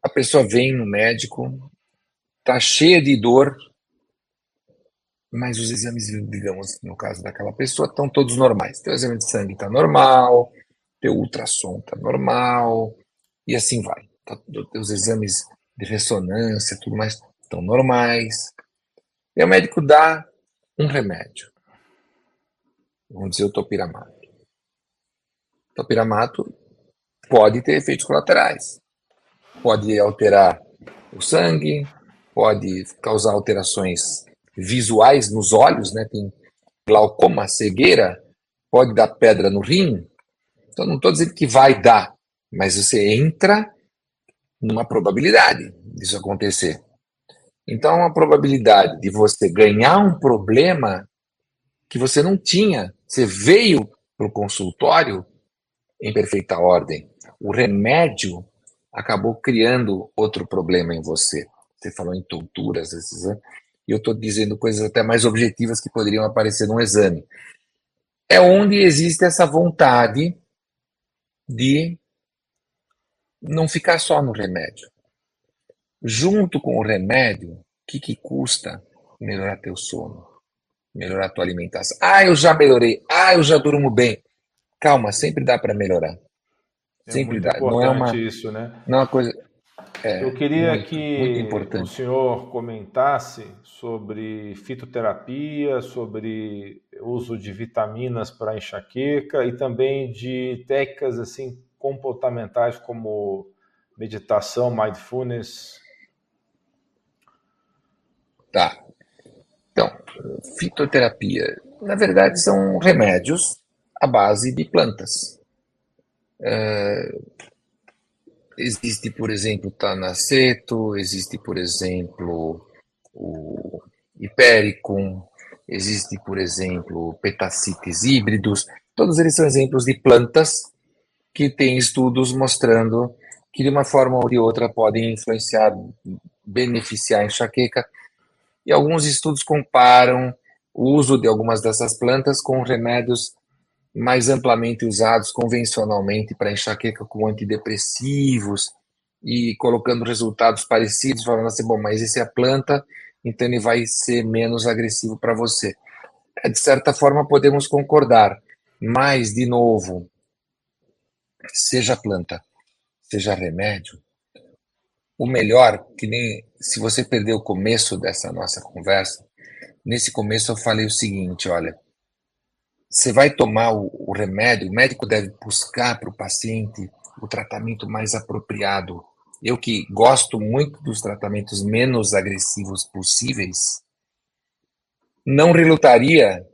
A pessoa vem no médico, tá cheia de dor, mas os exames, digamos, no caso daquela pessoa, estão todos normais. Teu exame de sangue está normal, teu ultrassom está normal, e assim vai. Tá, teus exames de ressonância, tudo mais, estão normais. E o médico dá um remédio. Vamos dizer o topiramato. Topiramato pode ter efeitos colaterais. Pode alterar o sangue, pode causar alterações visuais nos olhos, né? Tem glaucoma, cegueira, pode dar pedra no rim. Então não estou dizendo que vai dar, mas você entra numa probabilidade disso acontecer. Então, uma probabilidade de você ganhar um problema que você não tinha. Você veio para o consultório em perfeita ordem. O remédio acabou criando outro problema em você. Você falou em tonturas, esses, né? E eu estou dizendo coisas até mais objetivas que poderiam aparecer num exame. É onde existe essa vontade de não ficar só no remédio. Junto com o remédio, o que, que custa melhorar teu sono? Melhorar tua alimentação. Ah, eu já melhorei. Ah, eu já durmo bem. Calma, sempre dá para melhorar. É sempre dá. Não é uma isso, né? Não é uma coisa. É, eu queria muito, que muito o senhor comentasse sobre fitoterapia, sobre uso de vitaminas para enxaqueca e também de técnicas assim comportamentais como meditação, mindfulness. Tá. Então, fitoterapia, na verdade, são remédios à base de plantas. É, existe, por exemplo, tanaceto, existe, por exemplo, o hipericum, existe, por exemplo, petacites híbridos. Todos eles são exemplos de plantas que têm estudos mostrando que de uma forma ou de outra podem influenciar, beneficiar a enxaqueca. E alguns estudos comparam o uso de algumas dessas plantas com remédios mais amplamente usados convencionalmente para enxaqueca com antidepressivos e colocando resultados parecidos, falando assim, bom, mas esse é a planta, então ele vai ser menos agressivo para você. É, de certa forma, podemos concordar, mas, de novo, seja planta, seja remédio, o melhor, que nem se você perdeu o começo dessa nossa conversa, nesse começo eu falei o seguinte, olha, você vai tomar o, o remédio, o médico deve buscar para o paciente o tratamento mais apropriado. Eu que gosto muito dos tratamentos menos agressivos possíveis, não relutaria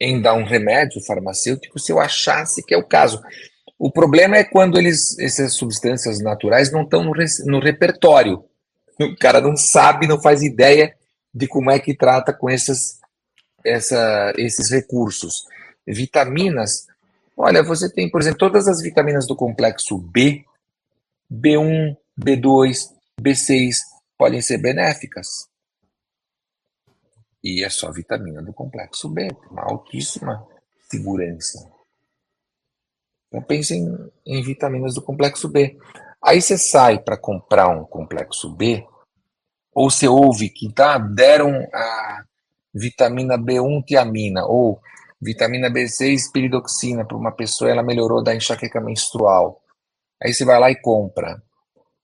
em dar um remédio farmacêutico se eu achasse que é o caso. O problema é quando eles, essas substâncias naturais não estão no, no repertório. O cara não sabe, não faz ideia de como é que trata com essas, essa, esses recursos. Vitaminas, olha, você tem, por exemplo, todas as vitaminas do complexo B, B1, B2, B6, podem ser benéficas. E é só vitamina do complexo B, uma altíssima segurança. Então pense em, em vitaminas do complexo B. Aí você sai para comprar um complexo B, ou você ouve que tá, deram a vitamina B1 tiamina, ou vitamina B6 piridoxina para uma pessoa, ela melhorou da enxaqueca menstrual. Aí você vai lá e compra.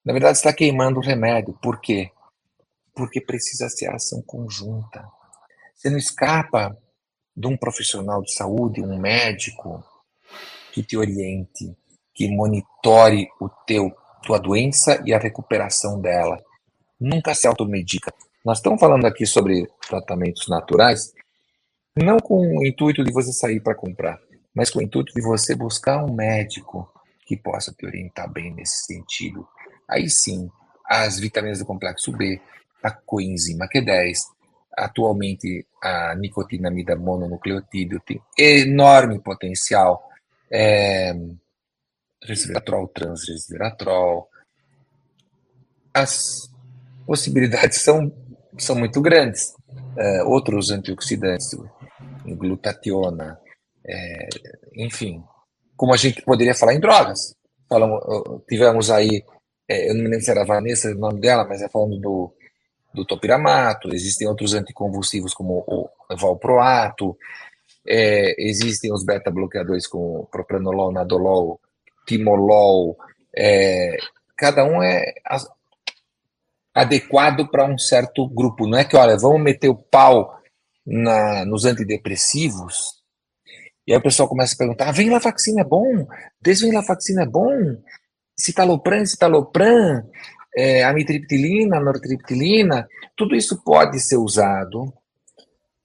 Na verdade, está queimando o remédio. Por quê? Porque precisa ser ação conjunta. Você não escapa de um profissional de saúde, um médico, que te oriente, que monitore o teu tua doença e a recuperação dela. Nunca se automedica. Nós estamos falando aqui sobre tratamentos naturais, não com o intuito de você sair para comprar, mas com o intuito de você buscar um médico que possa te orientar bem nesse sentido. Aí sim, as vitaminas do complexo B, a coenzima Q10, atualmente a nicotinamida mononucleotídeo tem enorme potencial, é, resveratrol, transresveratrol. As possibilidades são, são muito grandes. É, outros antioxidantes, glutationa, é, enfim, como a gente poderia falar em drogas. Falamos, tivemos aí, é, eu não me lembro se era a Vanessa o nome dela, mas é falando do do topiramato, existem outros anticonvulsivos como o valproato, é, existem os beta-bloqueadores como propranolol, nadolol, timolol, é, cada um é adequado para um certo grupo. Não é que, olha, vamos meter o pau na, nos antidepressivos, e aí o pessoal começa a perguntar, ah, vem lá vacina é bom, desvenlafaxina é bom, citalopram, citalopram, é, amitriptilina, nortriptilina, tudo isso pode ser usado,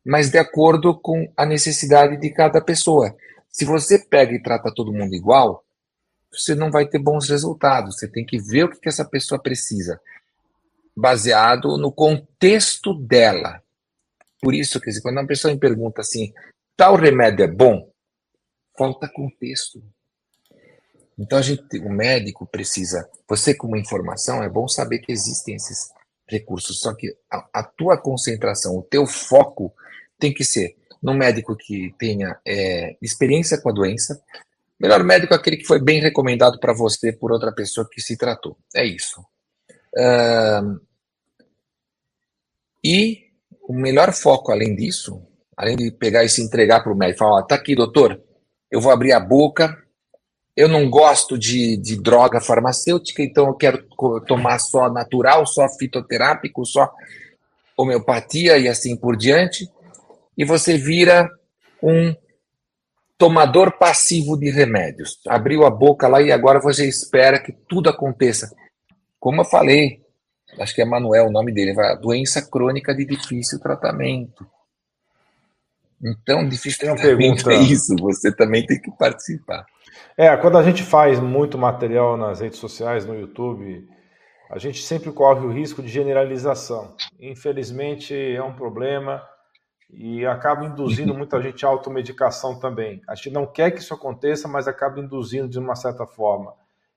mas de acordo com a necessidade de cada pessoa. Se você pega e trata todo mundo igual, você não vai ter bons resultados. Você tem que ver o que, que essa pessoa precisa, baseado no contexto dela. Por isso, dizer, quando uma pessoa me pergunta assim, tal remédio é bom, falta contexto. Então a gente, o médico precisa, você com uma informação é bom saber que existem esses recursos, só que a, a tua concentração, o teu foco tem que ser no médico que tenha é, experiência com a doença. Melhor médico é aquele que foi bem recomendado para você por outra pessoa que se tratou. É isso. Uh, e o melhor foco, além disso, além de pegar e se entregar para o médico, falar: tá aqui, doutor, eu vou abrir a boca, eu não gosto de, de droga farmacêutica, então eu quero tomar só natural, só fitoterápico, só homeopatia e assim por diante. E você vira um tomador passivo de remédios. Abriu a boca lá e agora você espera que tudo aconteça. Como eu falei, acho que é Manuel o nome dele, vai, doença crônica de difícil tratamento. Então, difícil tratamento é isso, você também tem que participar. É, quando a gente faz muito material nas redes sociais, no YouTube, a gente sempre corre o risco de generalização. Infelizmente é um problema e acaba induzindo muita gente à automedicação também. A gente não quer que isso aconteça, mas acaba induzindo de uma certa forma.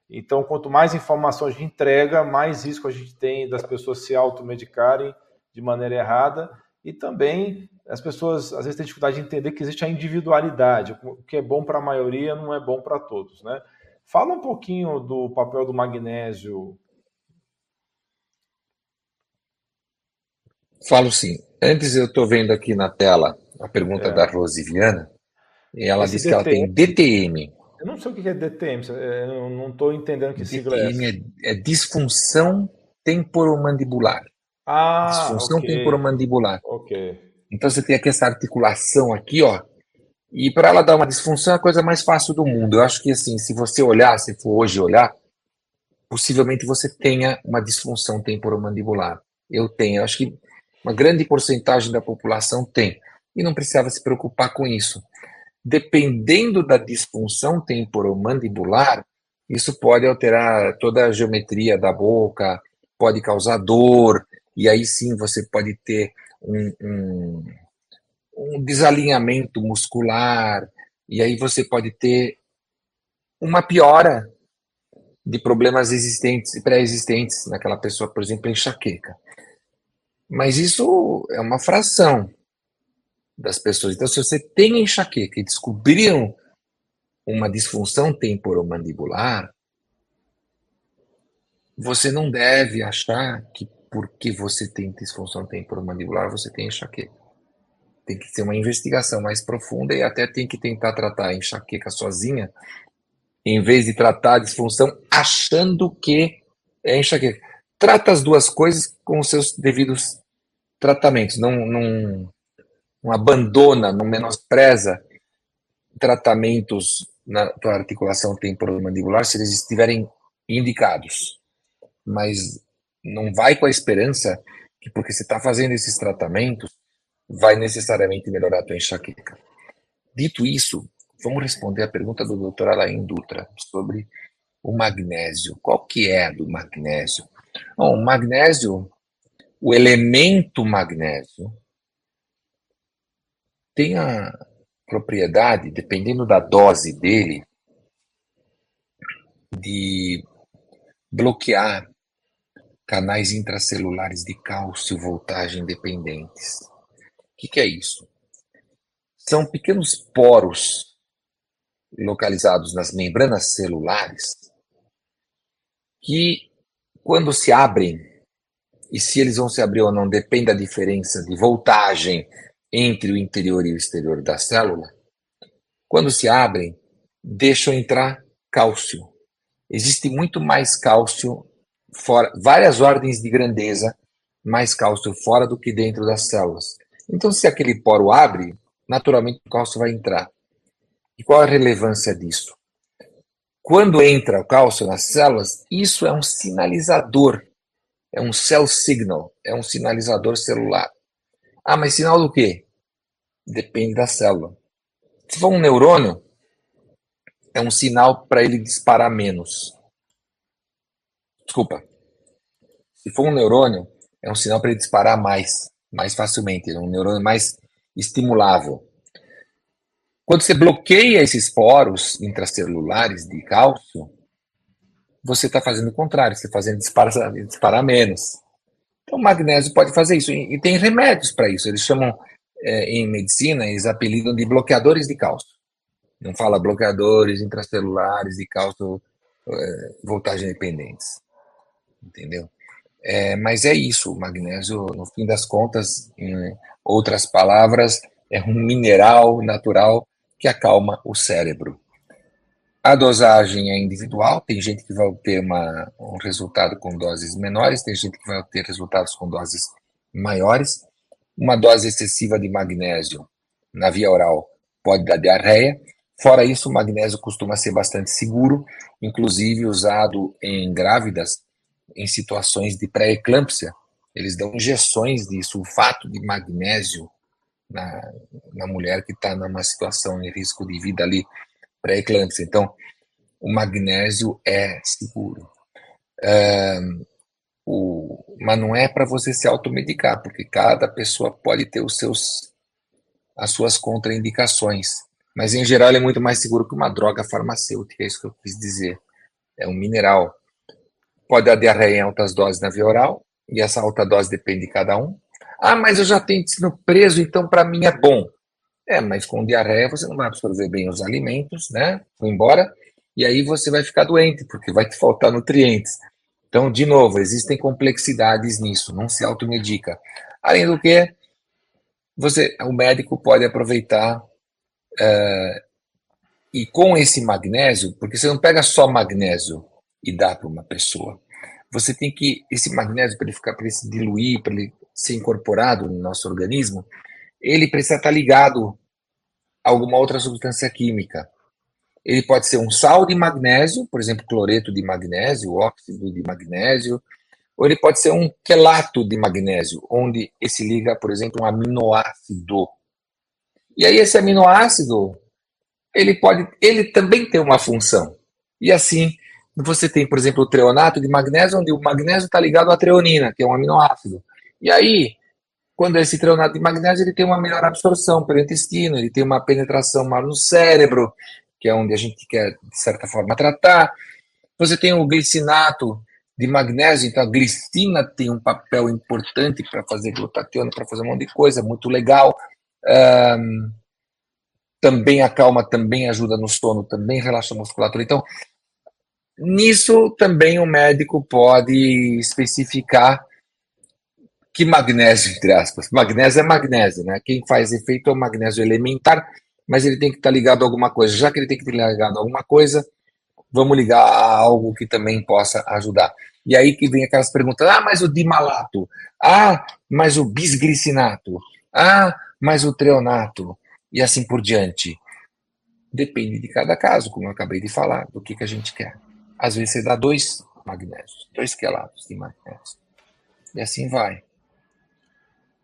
Então, quanto mais informação a gente entrega, mais risco a gente tem das pessoas se automedicarem de maneira errada e também as pessoas às vezes têm dificuldade de entender que existe a individualidade. O que é bom para a maioria não é bom para todos, né? Fala um pouquinho do papel do magnésio. Falo sim. Antes eu estou vendo aqui na tela a pergunta é. da Rosiviana e ela Esse diz DTM, que ela tem DTM. Eu não sei o que é DTM, eu não estou entendendo que sigla é essa. É, é disfunção temporomandibular. Ah, disfunção okay. temporomandibular. Ok. Então você tem aqui essa articulação aqui, ó, E para ela dar uma disfunção é a coisa mais fácil do mundo. Eu acho que assim, se você olhar, se for hoje olhar, possivelmente você tenha uma disfunção temporomandibular. Eu tenho, eu acho que uma grande porcentagem da população tem. E não precisava se preocupar com isso. Dependendo da disfunção temporomandibular, isso pode alterar toda a geometria da boca, pode causar dor, e aí sim você pode ter um, um, um desalinhamento muscular, e aí você pode ter uma piora de problemas existentes e pré-existentes naquela pessoa, por exemplo, enxaqueca. Mas isso é uma fração das pessoas. Então, se você tem enxaqueca e descobriram uma disfunção temporomandibular, você não deve achar que porque você tem disfunção temporomandibular você tem enxaqueca. Tem que ter uma investigação mais profunda e até tem que tentar tratar a enxaqueca sozinha, em vez de tratar a disfunção achando que é enxaqueca. Trata as duas coisas com os seus devidos tratamentos. Não, não, não abandona, não menospreza tratamentos na tua articulação temporomandibular se eles estiverem indicados. Mas não vai com a esperança que porque você está fazendo esses tratamentos vai necessariamente melhorar a tua enxaqueca. Dito isso, vamos responder a pergunta do Dr. Alain Dutra sobre o magnésio. Qual que é do magnésio? Bom, o magnésio, o elemento magnésio, tem a propriedade, dependendo da dose dele, de bloquear canais intracelulares de cálcio voltagem dependentes. O que, que é isso? São pequenos poros localizados nas membranas celulares que, quando se abrem, e se eles vão se abrir ou não depende da diferença de voltagem entre o interior e o exterior da célula, quando se abrem, deixam entrar cálcio. Existe muito mais cálcio fora, várias ordens de grandeza, mais cálcio fora do que dentro das células. Então, se aquele poro abre, naturalmente o cálcio vai entrar. E qual a relevância disso? Quando entra o cálcio nas células, isso é um sinalizador, é um cell signal, é um sinalizador celular. Ah, mas sinal do quê? Depende da célula. Se for um neurônio, é um sinal para ele disparar menos. Desculpa. Se for um neurônio, é um sinal para ele disparar mais, mais facilmente. É um neurônio mais estimulável. Quando você bloqueia esses poros intracelulares de cálcio, você está fazendo o contrário, você está fazendo disparar, disparar menos. Então, o magnésio pode fazer isso. E, e tem remédios para isso. Eles chamam, é, em medicina, eles apelidam de bloqueadores de cálcio. Não fala bloqueadores intracelulares de cálcio é, voltagem dependentes entendeu? É, mas é isso, o magnésio, no fim das contas, em outras palavras, é um mineral natural que acalma o cérebro. A dosagem é individual, tem gente que vai ter uma, um resultado com doses menores, tem gente que vai ter resultados com doses maiores. Uma dose excessiva de magnésio na via oral pode dar diarreia. Fora isso, o magnésio costuma ser bastante seguro, inclusive usado em grávidas em situações de pré-eclâmpsia, eles dão injeções de sulfato de magnésio na, na mulher que está numa situação de risco de vida ali, pré-eclâmpsia. Então, o magnésio é seguro. o, mas não é para você se automedicar, porque cada pessoa pode ter os seus, as suas contraindicações. Mas, em geral, ele é muito mais seguro que uma droga farmacêutica, é isso que eu quis dizer. É um mineral pode dar diarreia em altas doses na via oral, e essa alta dose depende de cada um. Ah, mas eu já tenho intestino preso, então para mim é bom. É, mas com diarreia você não vai absorver bem os alimentos, né? Foi embora, e aí você vai ficar doente, porque vai te faltar nutrientes. Então, de novo, existem complexidades nisso, não se automedica. Além do que, você, o médico pode aproveitar uh, e com esse magnésio, porque você não pega só magnésio, e dá para uma pessoa. Você tem que, esse magnésio, para ele ficar, para ele se diluir, para ele ser incorporado no nosso organismo, ele precisa estar ligado alguma outra substância química. Ele pode ser um sal de magnésio, por exemplo, cloreto de magnésio, óxido de magnésio, ou ele pode ser um quelato de magnésio, onde esse liga, por exemplo, um aminoácido. E aí esse aminoácido, ele pode, ele também tem uma função. E assim, você tem, por exemplo, o treonato de magnésio, onde o magnésio está ligado à treonina, que é um aminoácido. E aí, quando esse treonato de magnésio, ele tem uma melhor absorção pelo intestino, ele tem uma penetração maior no cérebro, que é onde a gente quer, de certa forma, tratar. Você tem o glicinato de magnésio, então a glicina tem um papel importante para fazer glutationa, para fazer um monte de coisa, muito legal. Um, também acalma, também ajuda no sono, também relaxa a musculatura. Então, nisso também o médico pode especificar que magnésio, entre aspas. Magnésio é magnésio, né? Quem faz efeito é o magnésio elementar, mas ele tem que estar ligado a alguma coisa. Já que ele tem que estar ligado a alguma coisa, vamos ligar a algo que também possa ajudar. E aí que vem aquelas perguntas: ah, mas o dimalato, ah, mas o bisglicinato, ah, mas o treonato, e assim por diante. Depende de cada caso, como eu acabei de falar, do que, que a gente quer. Às vezes você dá dois magnésios, dois quelatos de magnésio. E assim vai.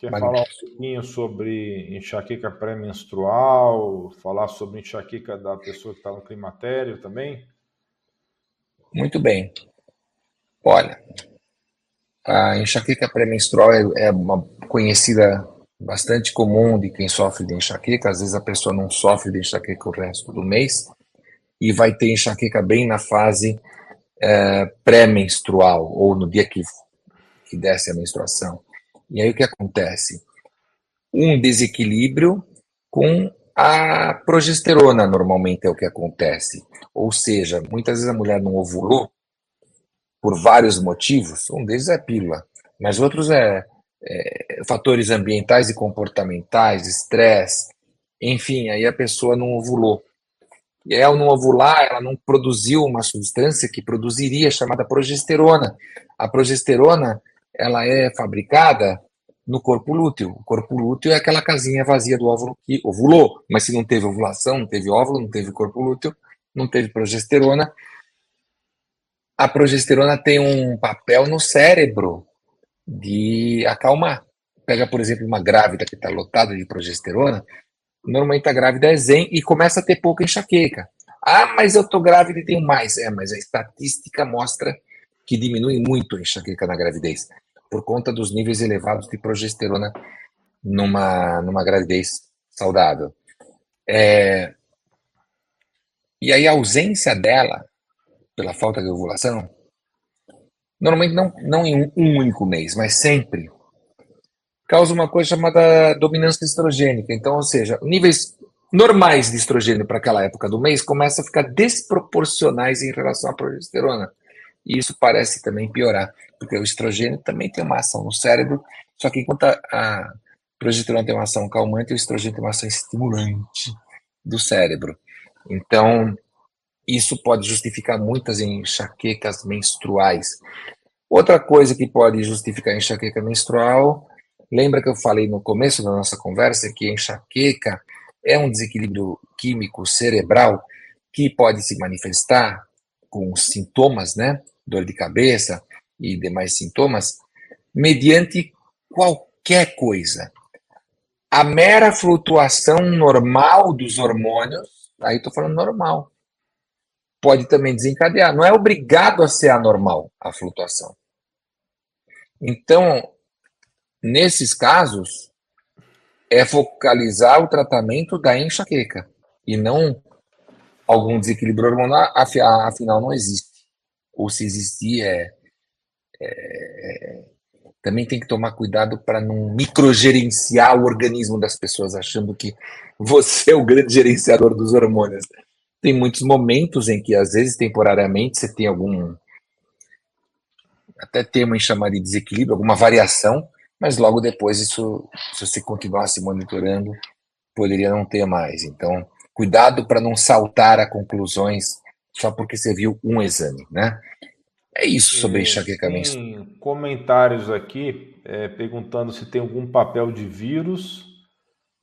Quer falar um pouquinho sobre enxaqueca pré-menstrual, falar sobre enxaqueca da pessoa que está no climatério também? Muito bem. Olha, a enxaqueca pré-menstrual é, é uma conhecida bastante comum de quem sofre de enxaqueca. Às vezes a pessoa não sofre de enxaqueca o resto do mês e vai ter enxaqueca bem na fase é, pré-menstrual ou no dia que, que desce a menstruação. E aí o que acontece? Um desequilíbrio com a progesterona normalmente é o que acontece. Ou seja, muitas vezes a mulher não ovulou por vários motivos. Um deles é pílula, mas outros é, é fatores ambientais e comportamentais, estresse, enfim, aí a pessoa não ovulou. E ao não ovular, ela não produziu uma substância que produziria, chamada progesterona. A progesterona, ela é fabricada no corpo lúteo. O corpo lúteo é aquela casinha vazia do óvulo que ovulou, mas se não teve ovulação, não teve óvulo, não teve corpo lúteo, não teve progesterona. A progesterona tem um papel no cérebro de acalmar. Pega, por exemplo, uma grávida que está lotada de progesterona, normalmente a grávida é zen e começa a ter pouca enxaqueca. Ah, mas eu estou grávida e tenho mais. É, mas a estatística mostra que diminui muito a enxaqueca na gravidez por conta dos níveis elevados de progesterona numa, numa gravidez saudável. É, e aí a ausência dela, pela falta de ovulação, normalmente não, não em um, um único mês, mas sempre, causa uma coisa chamada dominância estrogênica. Então, ou seja, níveis normais de estrogênio para aquela época do mês começam a ficar desproporcionais em relação à progesterona. E isso parece também piorar porque o estrogênio também tem uma ação no cérebro, só que enquanto a progesterona tem uma ação calmante, o estrogênio tem uma ação estimulante do cérebro. Então, isso pode justificar muitas enxaquecas menstruais. Outra coisa que pode justificar enxaqueca menstrual, lembra que eu falei no começo da nossa conversa que enxaqueca é um desequilíbrio químico cerebral que pode se manifestar com sintomas, né? Dor de cabeça, e demais sintomas mediante qualquer coisa. A mera flutuação normal dos hormônios, aí estou falando normal, pode também desencadear. Não é obrigado a ser anormal a flutuação. Então, nesses casos, é focalizar o tratamento da enxaqueca e não algum desequilíbrio hormonal, afinal não existe. Ou se existir, é é, também tem que tomar cuidado para não microgerenciar o organismo das pessoas, achando que você é o grande gerenciador dos hormônios. Tem muitos momentos em que, às vezes, temporariamente, você tem algum. Até tem uma chamada de desequilíbrio, alguma variação, mas logo depois, isso, se você continuar se monitorando, poderia não ter mais. Então, cuidado para não saltar a conclusões só porque você viu um exame, né? É isso sobre enxaqueca menstrual. comentários aqui é, perguntando se tem algum papel de vírus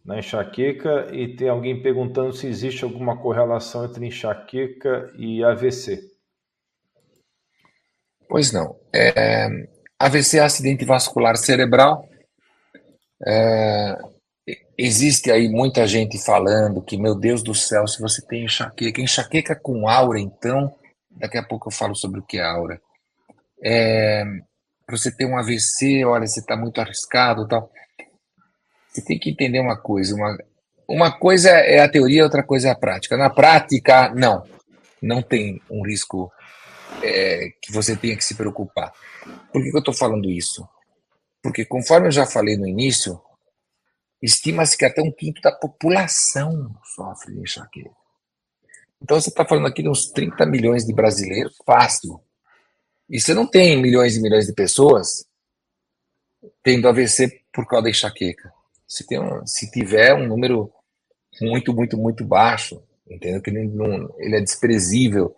na enxaqueca e tem alguém perguntando se existe alguma correlação entre enxaqueca e AVC. Pois não. É, AVC é acidente vascular cerebral. É, existe aí muita gente falando que, meu Deus do céu, se você tem enxaqueca, enxaqueca com aura, então, daqui a pouco eu falo sobre o que é aura. É, você ter um AVC, olha, você está muito arriscado tal. Você tem que entender uma coisa. Uma, uma coisa é a teoria, outra coisa é a prática. Na prática, não. Não tem um risco é, que você tenha que se preocupar. Por que, que eu estou falando isso? Porque, conforme eu já falei no início, estima-se que até um quinto da população sofre de enxaqueca. Então, você está falando aqui de uns 30 milhões de brasileiros, fácil. E você não tem milhões e milhões de pessoas tendo AVC por causa da enxaqueca. Se, tem um, se tiver um número muito, muito, muito baixo, entendeu? Que ele, não, ele é desprezível.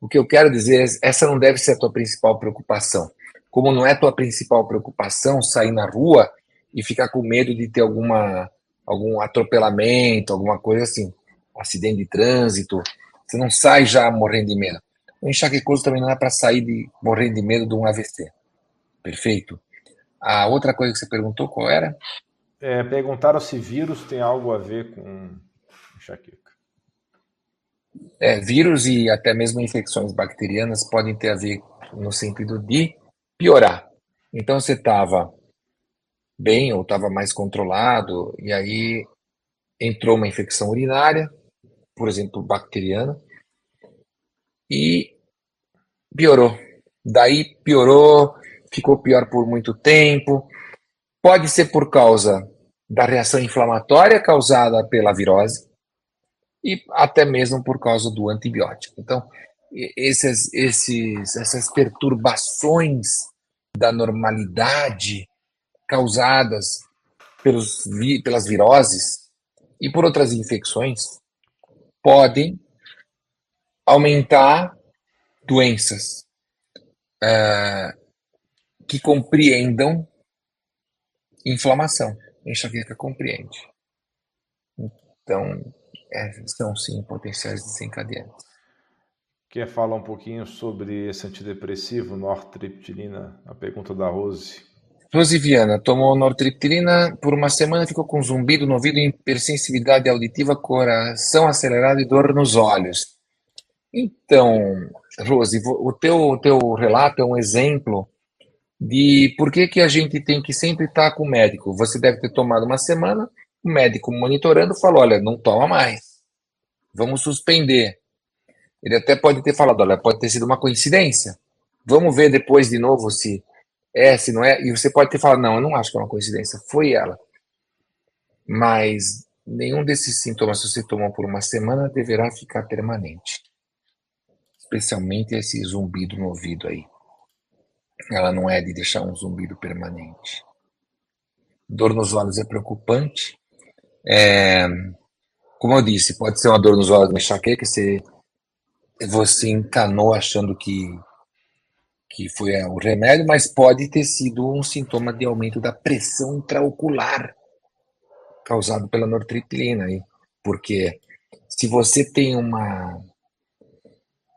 O que eu quero dizer é essa não deve ser a tua principal preocupação. Como não é tua principal preocupação sair na rua e ficar com medo de ter alguma algum atropelamento, alguma coisa assim, acidente de trânsito, você não sai já morrendo de medo. O enxaquecoso também não é para sair de morrendo de medo de um AVC. Perfeito? A outra coisa que você perguntou qual era? É, perguntaram se vírus tem algo a ver com enxaqueca. É, vírus e até mesmo infecções bacterianas podem ter a ver no sentido de piorar. Então você estava bem ou estava mais controlado e aí entrou uma infecção urinária, por exemplo, bacteriana, e piorou. Daí piorou, ficou pior por muito tempo, Pode ser por causa da reação inflamatória causada pela virose e até mesmo por causa do antibiótico. Então, esses, esses, essas perturbações da normalidade causadas pelos, pelas viroses e por outras infecções podem aumentar doenças uh, que compreendam inflamação. Enxaqueca compreende. Então, é, são sim potenciais desencadeantes. Quer falar um pouquinho sobre esse antidepressivo, nortriptilina? A pergunta da Rose. Rose Viana tomou nortriptilina por uma semana, ficou com zumbido no ouvido, hipersensibilidade auditiva, coração acelerado e dor nos olhos. Então, Rose, o teu, o teu relato é um exemplo de por que, que a gente tem que sempre estar com o médico. Você deve ter tomado uma semana, o médico monitorando falou: olha, não toma mais, vamos suspender. Ele até pode ter falado: olha, pode ter sido uma coincidência, vamos ver depois de novo se é, se não é. E você pode ter falado: não, eu não acho que é uma coincidência, foi ela. Mas nenhum desses sintomas, se você tomou por uma semana, deverá ficar permanente. Especialmente esse zumbido no ouvido aí. Ela não é de deixar um zumbido permanente. Dor nos olhos é preocupante. É, como eu disse, pode ser uma dor nos olhos, uma enxaqueca, você, você encanou achando que, que foi é, o remédio, mas pode ter sido um sintoma de aumento da pressão intraocular causado pela nortriptilina. Porque se você tem uma,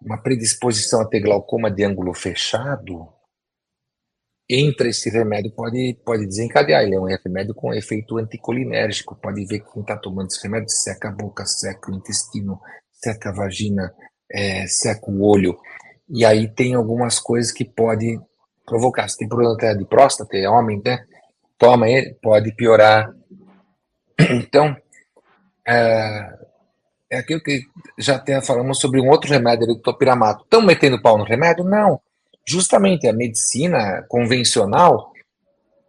uma predisposição a ter glaucoma de ângulo fechado, entra esse remédio pode, pode desencadear. Ele é um remédio com efeito anticolinérgico. Pode ver que quem está tomando esse remédio seca a boca, seca o intestino, seca a vagina, é, seca o olho. E aí tem algumas coisas que pode provocar. Se tem problema de próstata, é homem, né? Toma ele, pode piorar. Então, é, é aquilo que já até falamos sobre um outro remédio, o topiramato. Estão metendo pau no remédio? Não justamente a medicina convencional,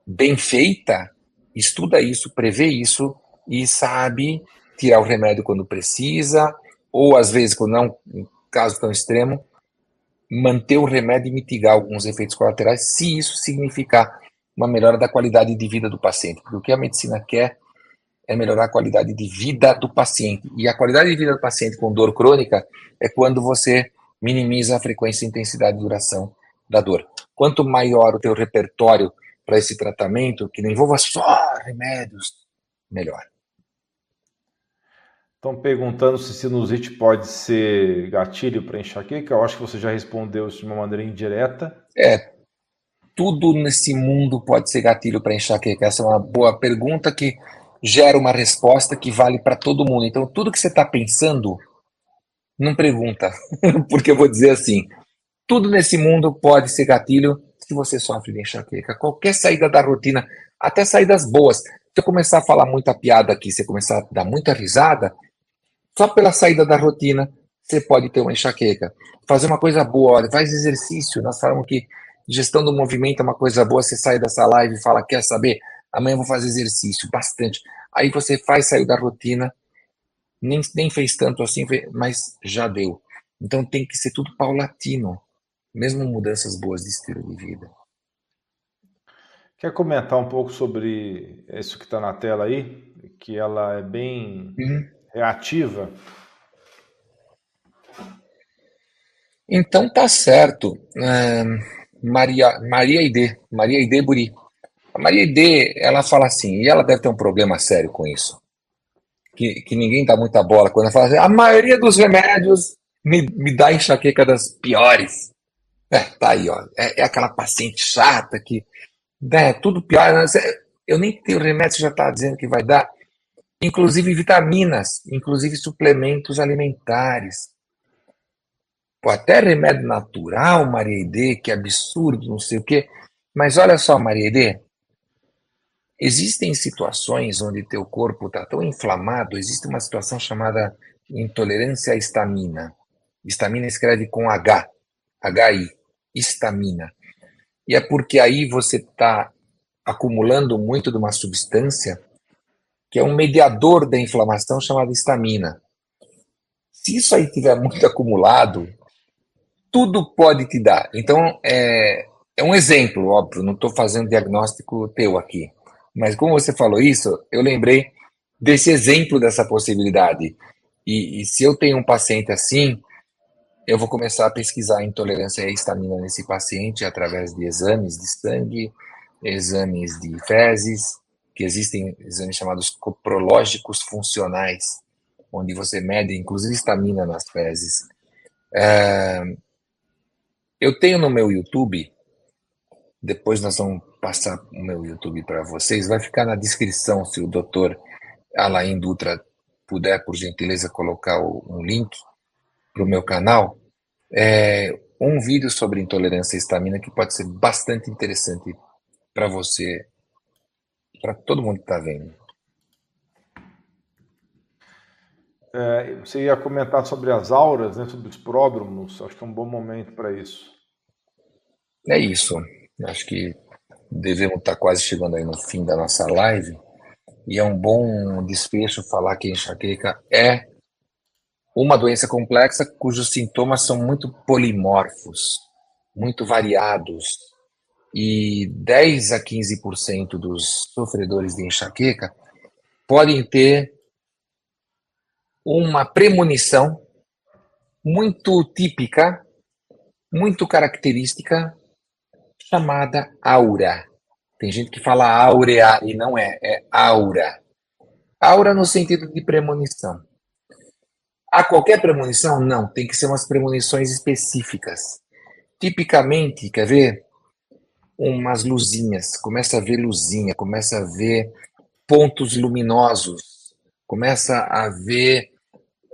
bem feita, estuda isso, prevê isso e sabe tirar o remédio quando precisa, ou às vezes, quando não, em caso tão extremo, manter o remédio e mitigar alguns efeitos colaterais, se isso significar uma melhora da qualidade de vida do paciente. Porque o que a medicina quer é melhorar a qualidade de vida do paciente. E a qualidade de vida do paciente com dor crônica é quando você minimiza a frequência, intensidade e duração da dor. Quanto maior o teu repertório para esse tratamento, que não envolva só remédios, melhor. Estão perguntando se sinusite pode ser gatilho para enxaqueca. Eu acho que você já respondeu isso de uma maneira indireta. É, tudo nesse mundo pode ser gatilho para enxaqueca? Essa é uma boa pergunta que gera uma resposta que vale para todo mundo. Então, tudo que você está pensando, não pergunta, porque eu vou dizer assim: tudo nesse mundo pode ser gatilho se você sofre de enxaqueca. Qualquer saída da rotina, até saídas boas. Se eu começar a falar muita piada aqui, você começar a dar muita risada, só pela saída da rotina, você pode ter uma enxaqueca. Fazer uma coisa boa, olha, faz exercício. Nós falamos que Gestão do movimento é uma coisa boa. Você sai dessa live e fala: quer saber? Amanhã eu vou fazer exercício, bastante. Aí você faz, saiu da rotina, nem, nem fez tanto assim, mas já deu. Então tem que ser tudo paulatino, mesmo mudanças boas de estilo de vida. Quer comentar um pouco sobre isso que está na tela aí? Que ela é bem uhum. Reativa. Então tá certo. É Maria, Maria Ide, Maria Ide Buri. A Maria Ide, ela fala assim, e ela deve ter um problema sério com isso, que, que ninguém dá muita bola quando ela fala assim, a maioria dos remédios me, me dá enxaqueca das piores. É, tá aí, ó, é, é aquela paciente chata que, né, tudo pior, né? eu nem tenho remédio, você já está dizendo que vai dar, inclusive vitaminas, inclusive suplementos alimentares. Pô, até remédio natural, Maria Ide, que absurdo, não sei o quê. Mas olha só, Maria Ide, existem situações onde teu corpo está tão inflamado, existe uma situação chamada intolerância à histamina. Histamina escreve com H, HI, histamina. E é porque aí você está acumulando muito de uma substância que é um mediador da inflamação chamada histamina. Se isso aí tiver muito acumulado, tudo pode te dar. Então, é, é um exemplo, óbvio, não estou fazendo diagnóstico teu aqui. Mas como você falou isso, eu lembrei desse exemplo dessa possibilidade. E, e se eu tenho um paciente assim, eu vou começar a pesquisar a intolerância à histamina nesse paciente através de exames de sangue, exames de fezes, que existem exames chamados coprológicos funcionais, onde você mede inclusive histamina nas fezes. É, eu tenho no meu YouTube, depois nós vamos passar o meu YouTube para vocês, vai ficar na descrição se o doutor Alain Dutra puder, por gentileza, colocar um link para o meu canal, é um vídeo sobre intolerância à histamina que pode ser bastante interessante para você, para todo mundo que está vendo. É, você ia comentar sobre as auras, né, sobre os pródromos, acho que é um bom momento para isso. É isso. Acho que devemos estar quase chegando aí no fim da nossa live. E é um bom desfecho falar que a enxaqueca é uma doença complexa cujos sintomas são muito polimorfos, muito variados. E 10 a 15% dos sofredores de enxaqueca podem ter uma premonição muito típica, muito característica, chamada aura. Tem gente que fala áurea e não é, é aura. Aura no sentido de premonição. Há qualquer premonição? Não, tem que ser umas premonições específicas. Tipicamente, quer ver? Umas luzinhas, começa a ver luzinha, começa a ver pontos luminosos, começa a ver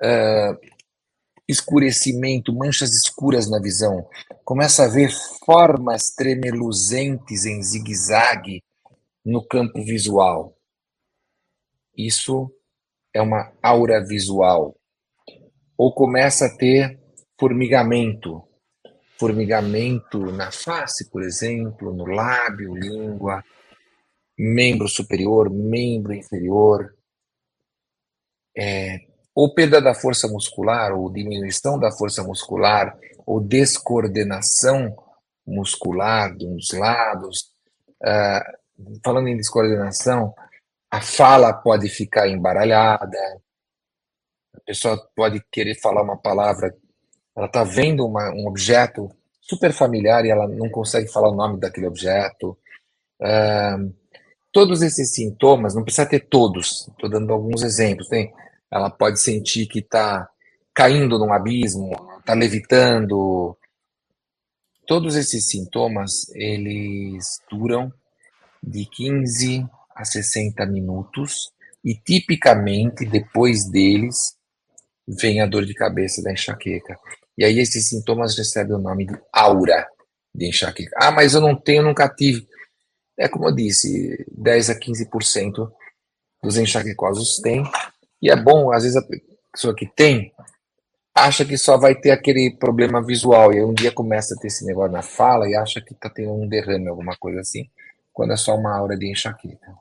uh, escurecimento, manchas escuras na visão, começa a ver formas tremeluzentes em zigue-zague no campo visual. Isso é uma aura visual. Ou começa a ter formigamento, formigamento na face, por exemplo, no lábio, língua, membro superior, membro inferior, é, ou perda da força muscular, ou diminuição da força muscular, ou descoordenação muscular de dos lados. Uh, falando em descoordenação, a fala pode ficar embaralhada, a pessoa pode querer falar uma palavra, ela está vendo uma, um objeto super familiar e ela não consegue falar o nome daquele objeto. Uh, todos esses sintomas, não precisa ter todos, estou dando alguns exemplos. Tem ela pode sentir que está caindo num abismo, está levitando. Todos esses sintomas, eles duram de 15 a 60 minutos e tipicamente depois deles vem a dor de cabeça da enxaqueca. E aí esses sintomas recebem o nome de aura de enxaqueca. Ah, mas eu não tenho, nunca tive. É como eu disse, 10 a 15% dos enxaquecosos têm. E é bom, às vezes a pessoa que tem acha que só vai ter aquele problema visual e aí um dia começa a ter esse negócio na fala e acha que está tendo um derrame, alguma coisa assim, quando é só uma aura de enxaqueca.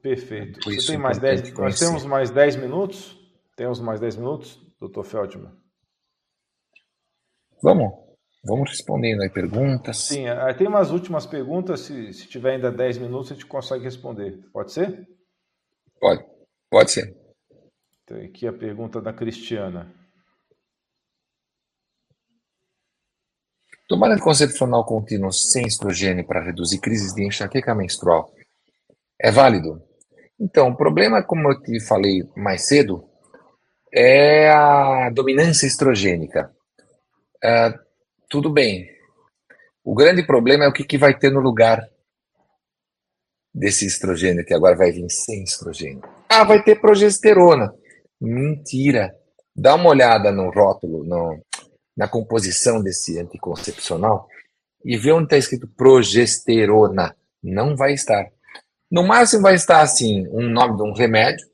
Perfeito. Você tem mais 10, nós temos mais 10 minutos? Temos mais 10 minutos, doutor Feldman? Vamos, vamos respondendo aí perguntas. Sim, tem umas últimas perguntas, se, se tiver ainda 10 minutos a gente consegue responder. Pode ser? Pode, pode ser. Tem aqui a pergunta da Cristiana. Tomar anticoncepcional contínuo sem estrogênio para reduzir crises de enxaqueca menstrual é válido? Então, o problema, como eu te falei mais cedo, é a dominância estrogênica. Uh, tudo bem. O grande problema é o que, que vai ter no lugar desse estrogênio, que agora vai vir sem estrogênio. Ah, vai ter progesterona. Mentira. Dá uma olhada no rótulo, no, na composição desse anticoncepcional e vê onde está escrito progesterona. Não vai estar. No máximo vai estar assim, um nome de um remédio,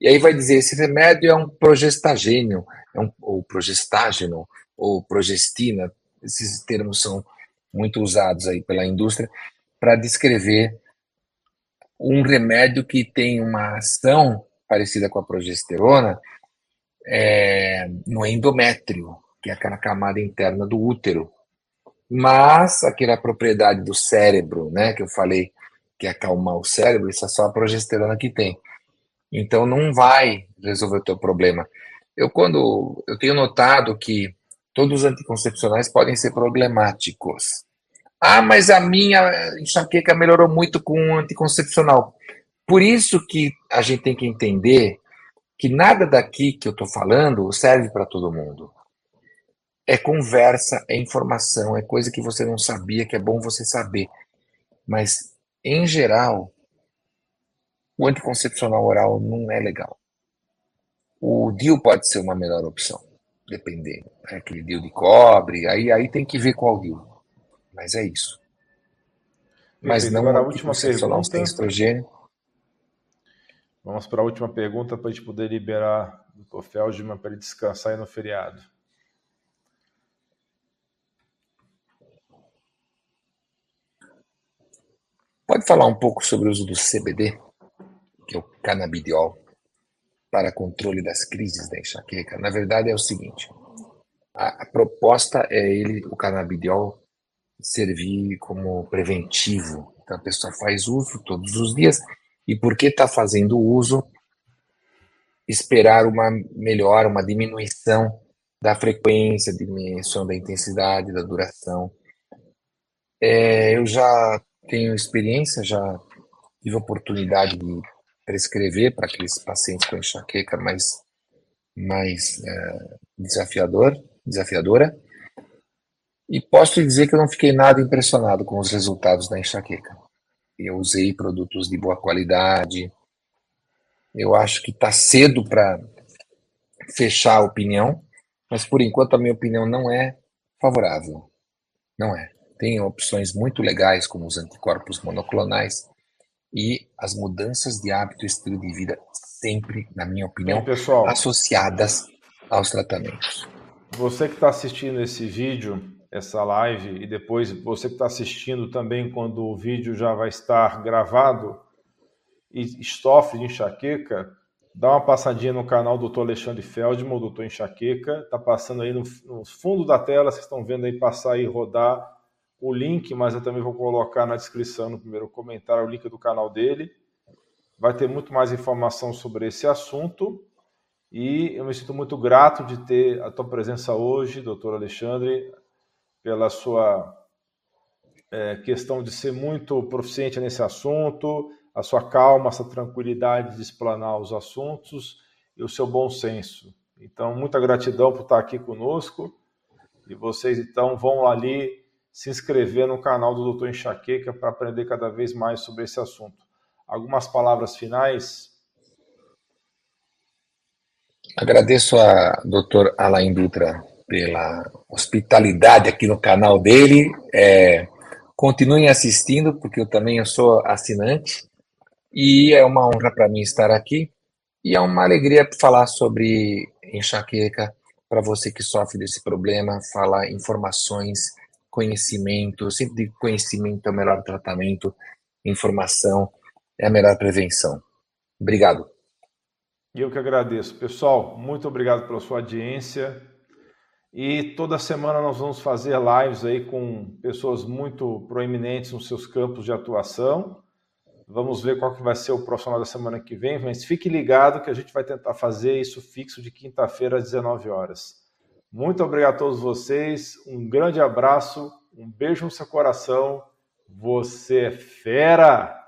e aí vai dizer esse remédio é um progestagênio, é um, ou progestágeno, ou progestina. Esses termos são muito usados aí pela indústria para descrever um remédio que tem uma ação parecida com a progesterona é, no endométrio, que é aquela camada interna do útero. Mas aquela propriedade do cérebro, né, que eu falei que é acalmar o cérebro, isso é só a progesterona que tem. Então não vai resolver o teu problema. Eu quando eu tenho notado que todos os anticoncepcionais podem ser problemáticos. Ah, mas a minha enxaqueca melhorou muito com o anticoncepcional. Por isso que a gente tem que entender que nada daqui que eu estou falando serve para todo mundo é conversa, é informação, é coisa que você não sabia, que é bom você saber. Mas, em geral, o anticoncepcional oral não é legal. O DIU pode ser uma melhor opção, dependendo. É aquele DIU de cobre, aí, aí tem que ver qual DIU. Mas é isso. Mas não Agora, a última pergunta. sem estrogênio. Vamos para a última pergunta para a gente poder liberar o Dr. Feldman para ele descansar aí no feriado. Pode falar um pouco sobre o uso do CBD, que é o canabidiol, para controle das crises da enxaqueca? Na verdade é o seguinte, a, a proposta é ele, o canabidiol, servir como preventivo. Então a pessoa faz uso todos os dias e porque está fazendo uso, esperar uma melhora, uma diminuição da frequência, diminuição da intensidade, da duração. É, eu já tenho experiência, já tive oportunidade de prescrever para aqueles pacientes com enxaqueca mais, mais é, desafiador, desafiadora. E posso dizer que eu não fiquei nada impressionado com os resultados da enxaqueca. Eu usei produtos de boa qualidade. Eu acho que está cedo para fechar a opinião, mas por enquanto a minha opinião não é favorável. Não é. Tem opções muito legais, como os anticorpos monoclonais e as mudanças de hábito e estilo de vida, sempre, na minha opinião, Bem, pessoal, associadas aos tratamentos. Você que está assistindo esse vídeo, essa live, e depois você que está assistindo também quando o vídeo já vai estar gravado e sofre de enxaqueca, dá uma passadinha no canal do Dr. Alexandre Feldman, o Doutor Enxaqueca, está passando aí no, no, fundo da tela, vocês estão vendo aí passar e rodar o link, mas eu também vou colocar na descrição, no primeiro comentário, o link do canal dele. Vai ter muito mais informação sobre esse assunto. E eu me sinto muito grato de ter a tua presença hoje, doutor Alexandre, pela sua é, questão de ser muito proficiente nesse assunto, a sua calma, essa tranquilidade de explanar os assuntos e o seu bom senso. Então, muita gratidão por estar aqui conosco. E vocês, então, vão ali se inscrever no canal do Doutor Enxaqueca para aprender cada vez mais sobre esse assunto. Algumas palavras finais? Agradeço a doutor Alain Dutra pela hospitalidade aqui no canal dele. É, continuem assistindo, porque eu também sou assinante. E é uma honra para mim estar aqui. E é uma alegria falar sobre enxaqueca para você que sofre desse problema, falar informações, conhecimento. Sempre conhecimento é o melhor tratamento, informação é a melhor prevenção. Obrigado. E eu que agradeço. Pessoal, muito obrigado pela sua audiência. E toda semana nós vamos fazer lives aí com pessoas muito proeminentes nos seus campos de atuação. Vamos ver qual que vai ser o profissional da semana que vem, mas fique ligado que a gente vai tentar fazer isso fixo de quinta-feira às 19 horas. Muito obrigado a todos vocês, um grande abraço, um beijo no seu coração. Você é fera!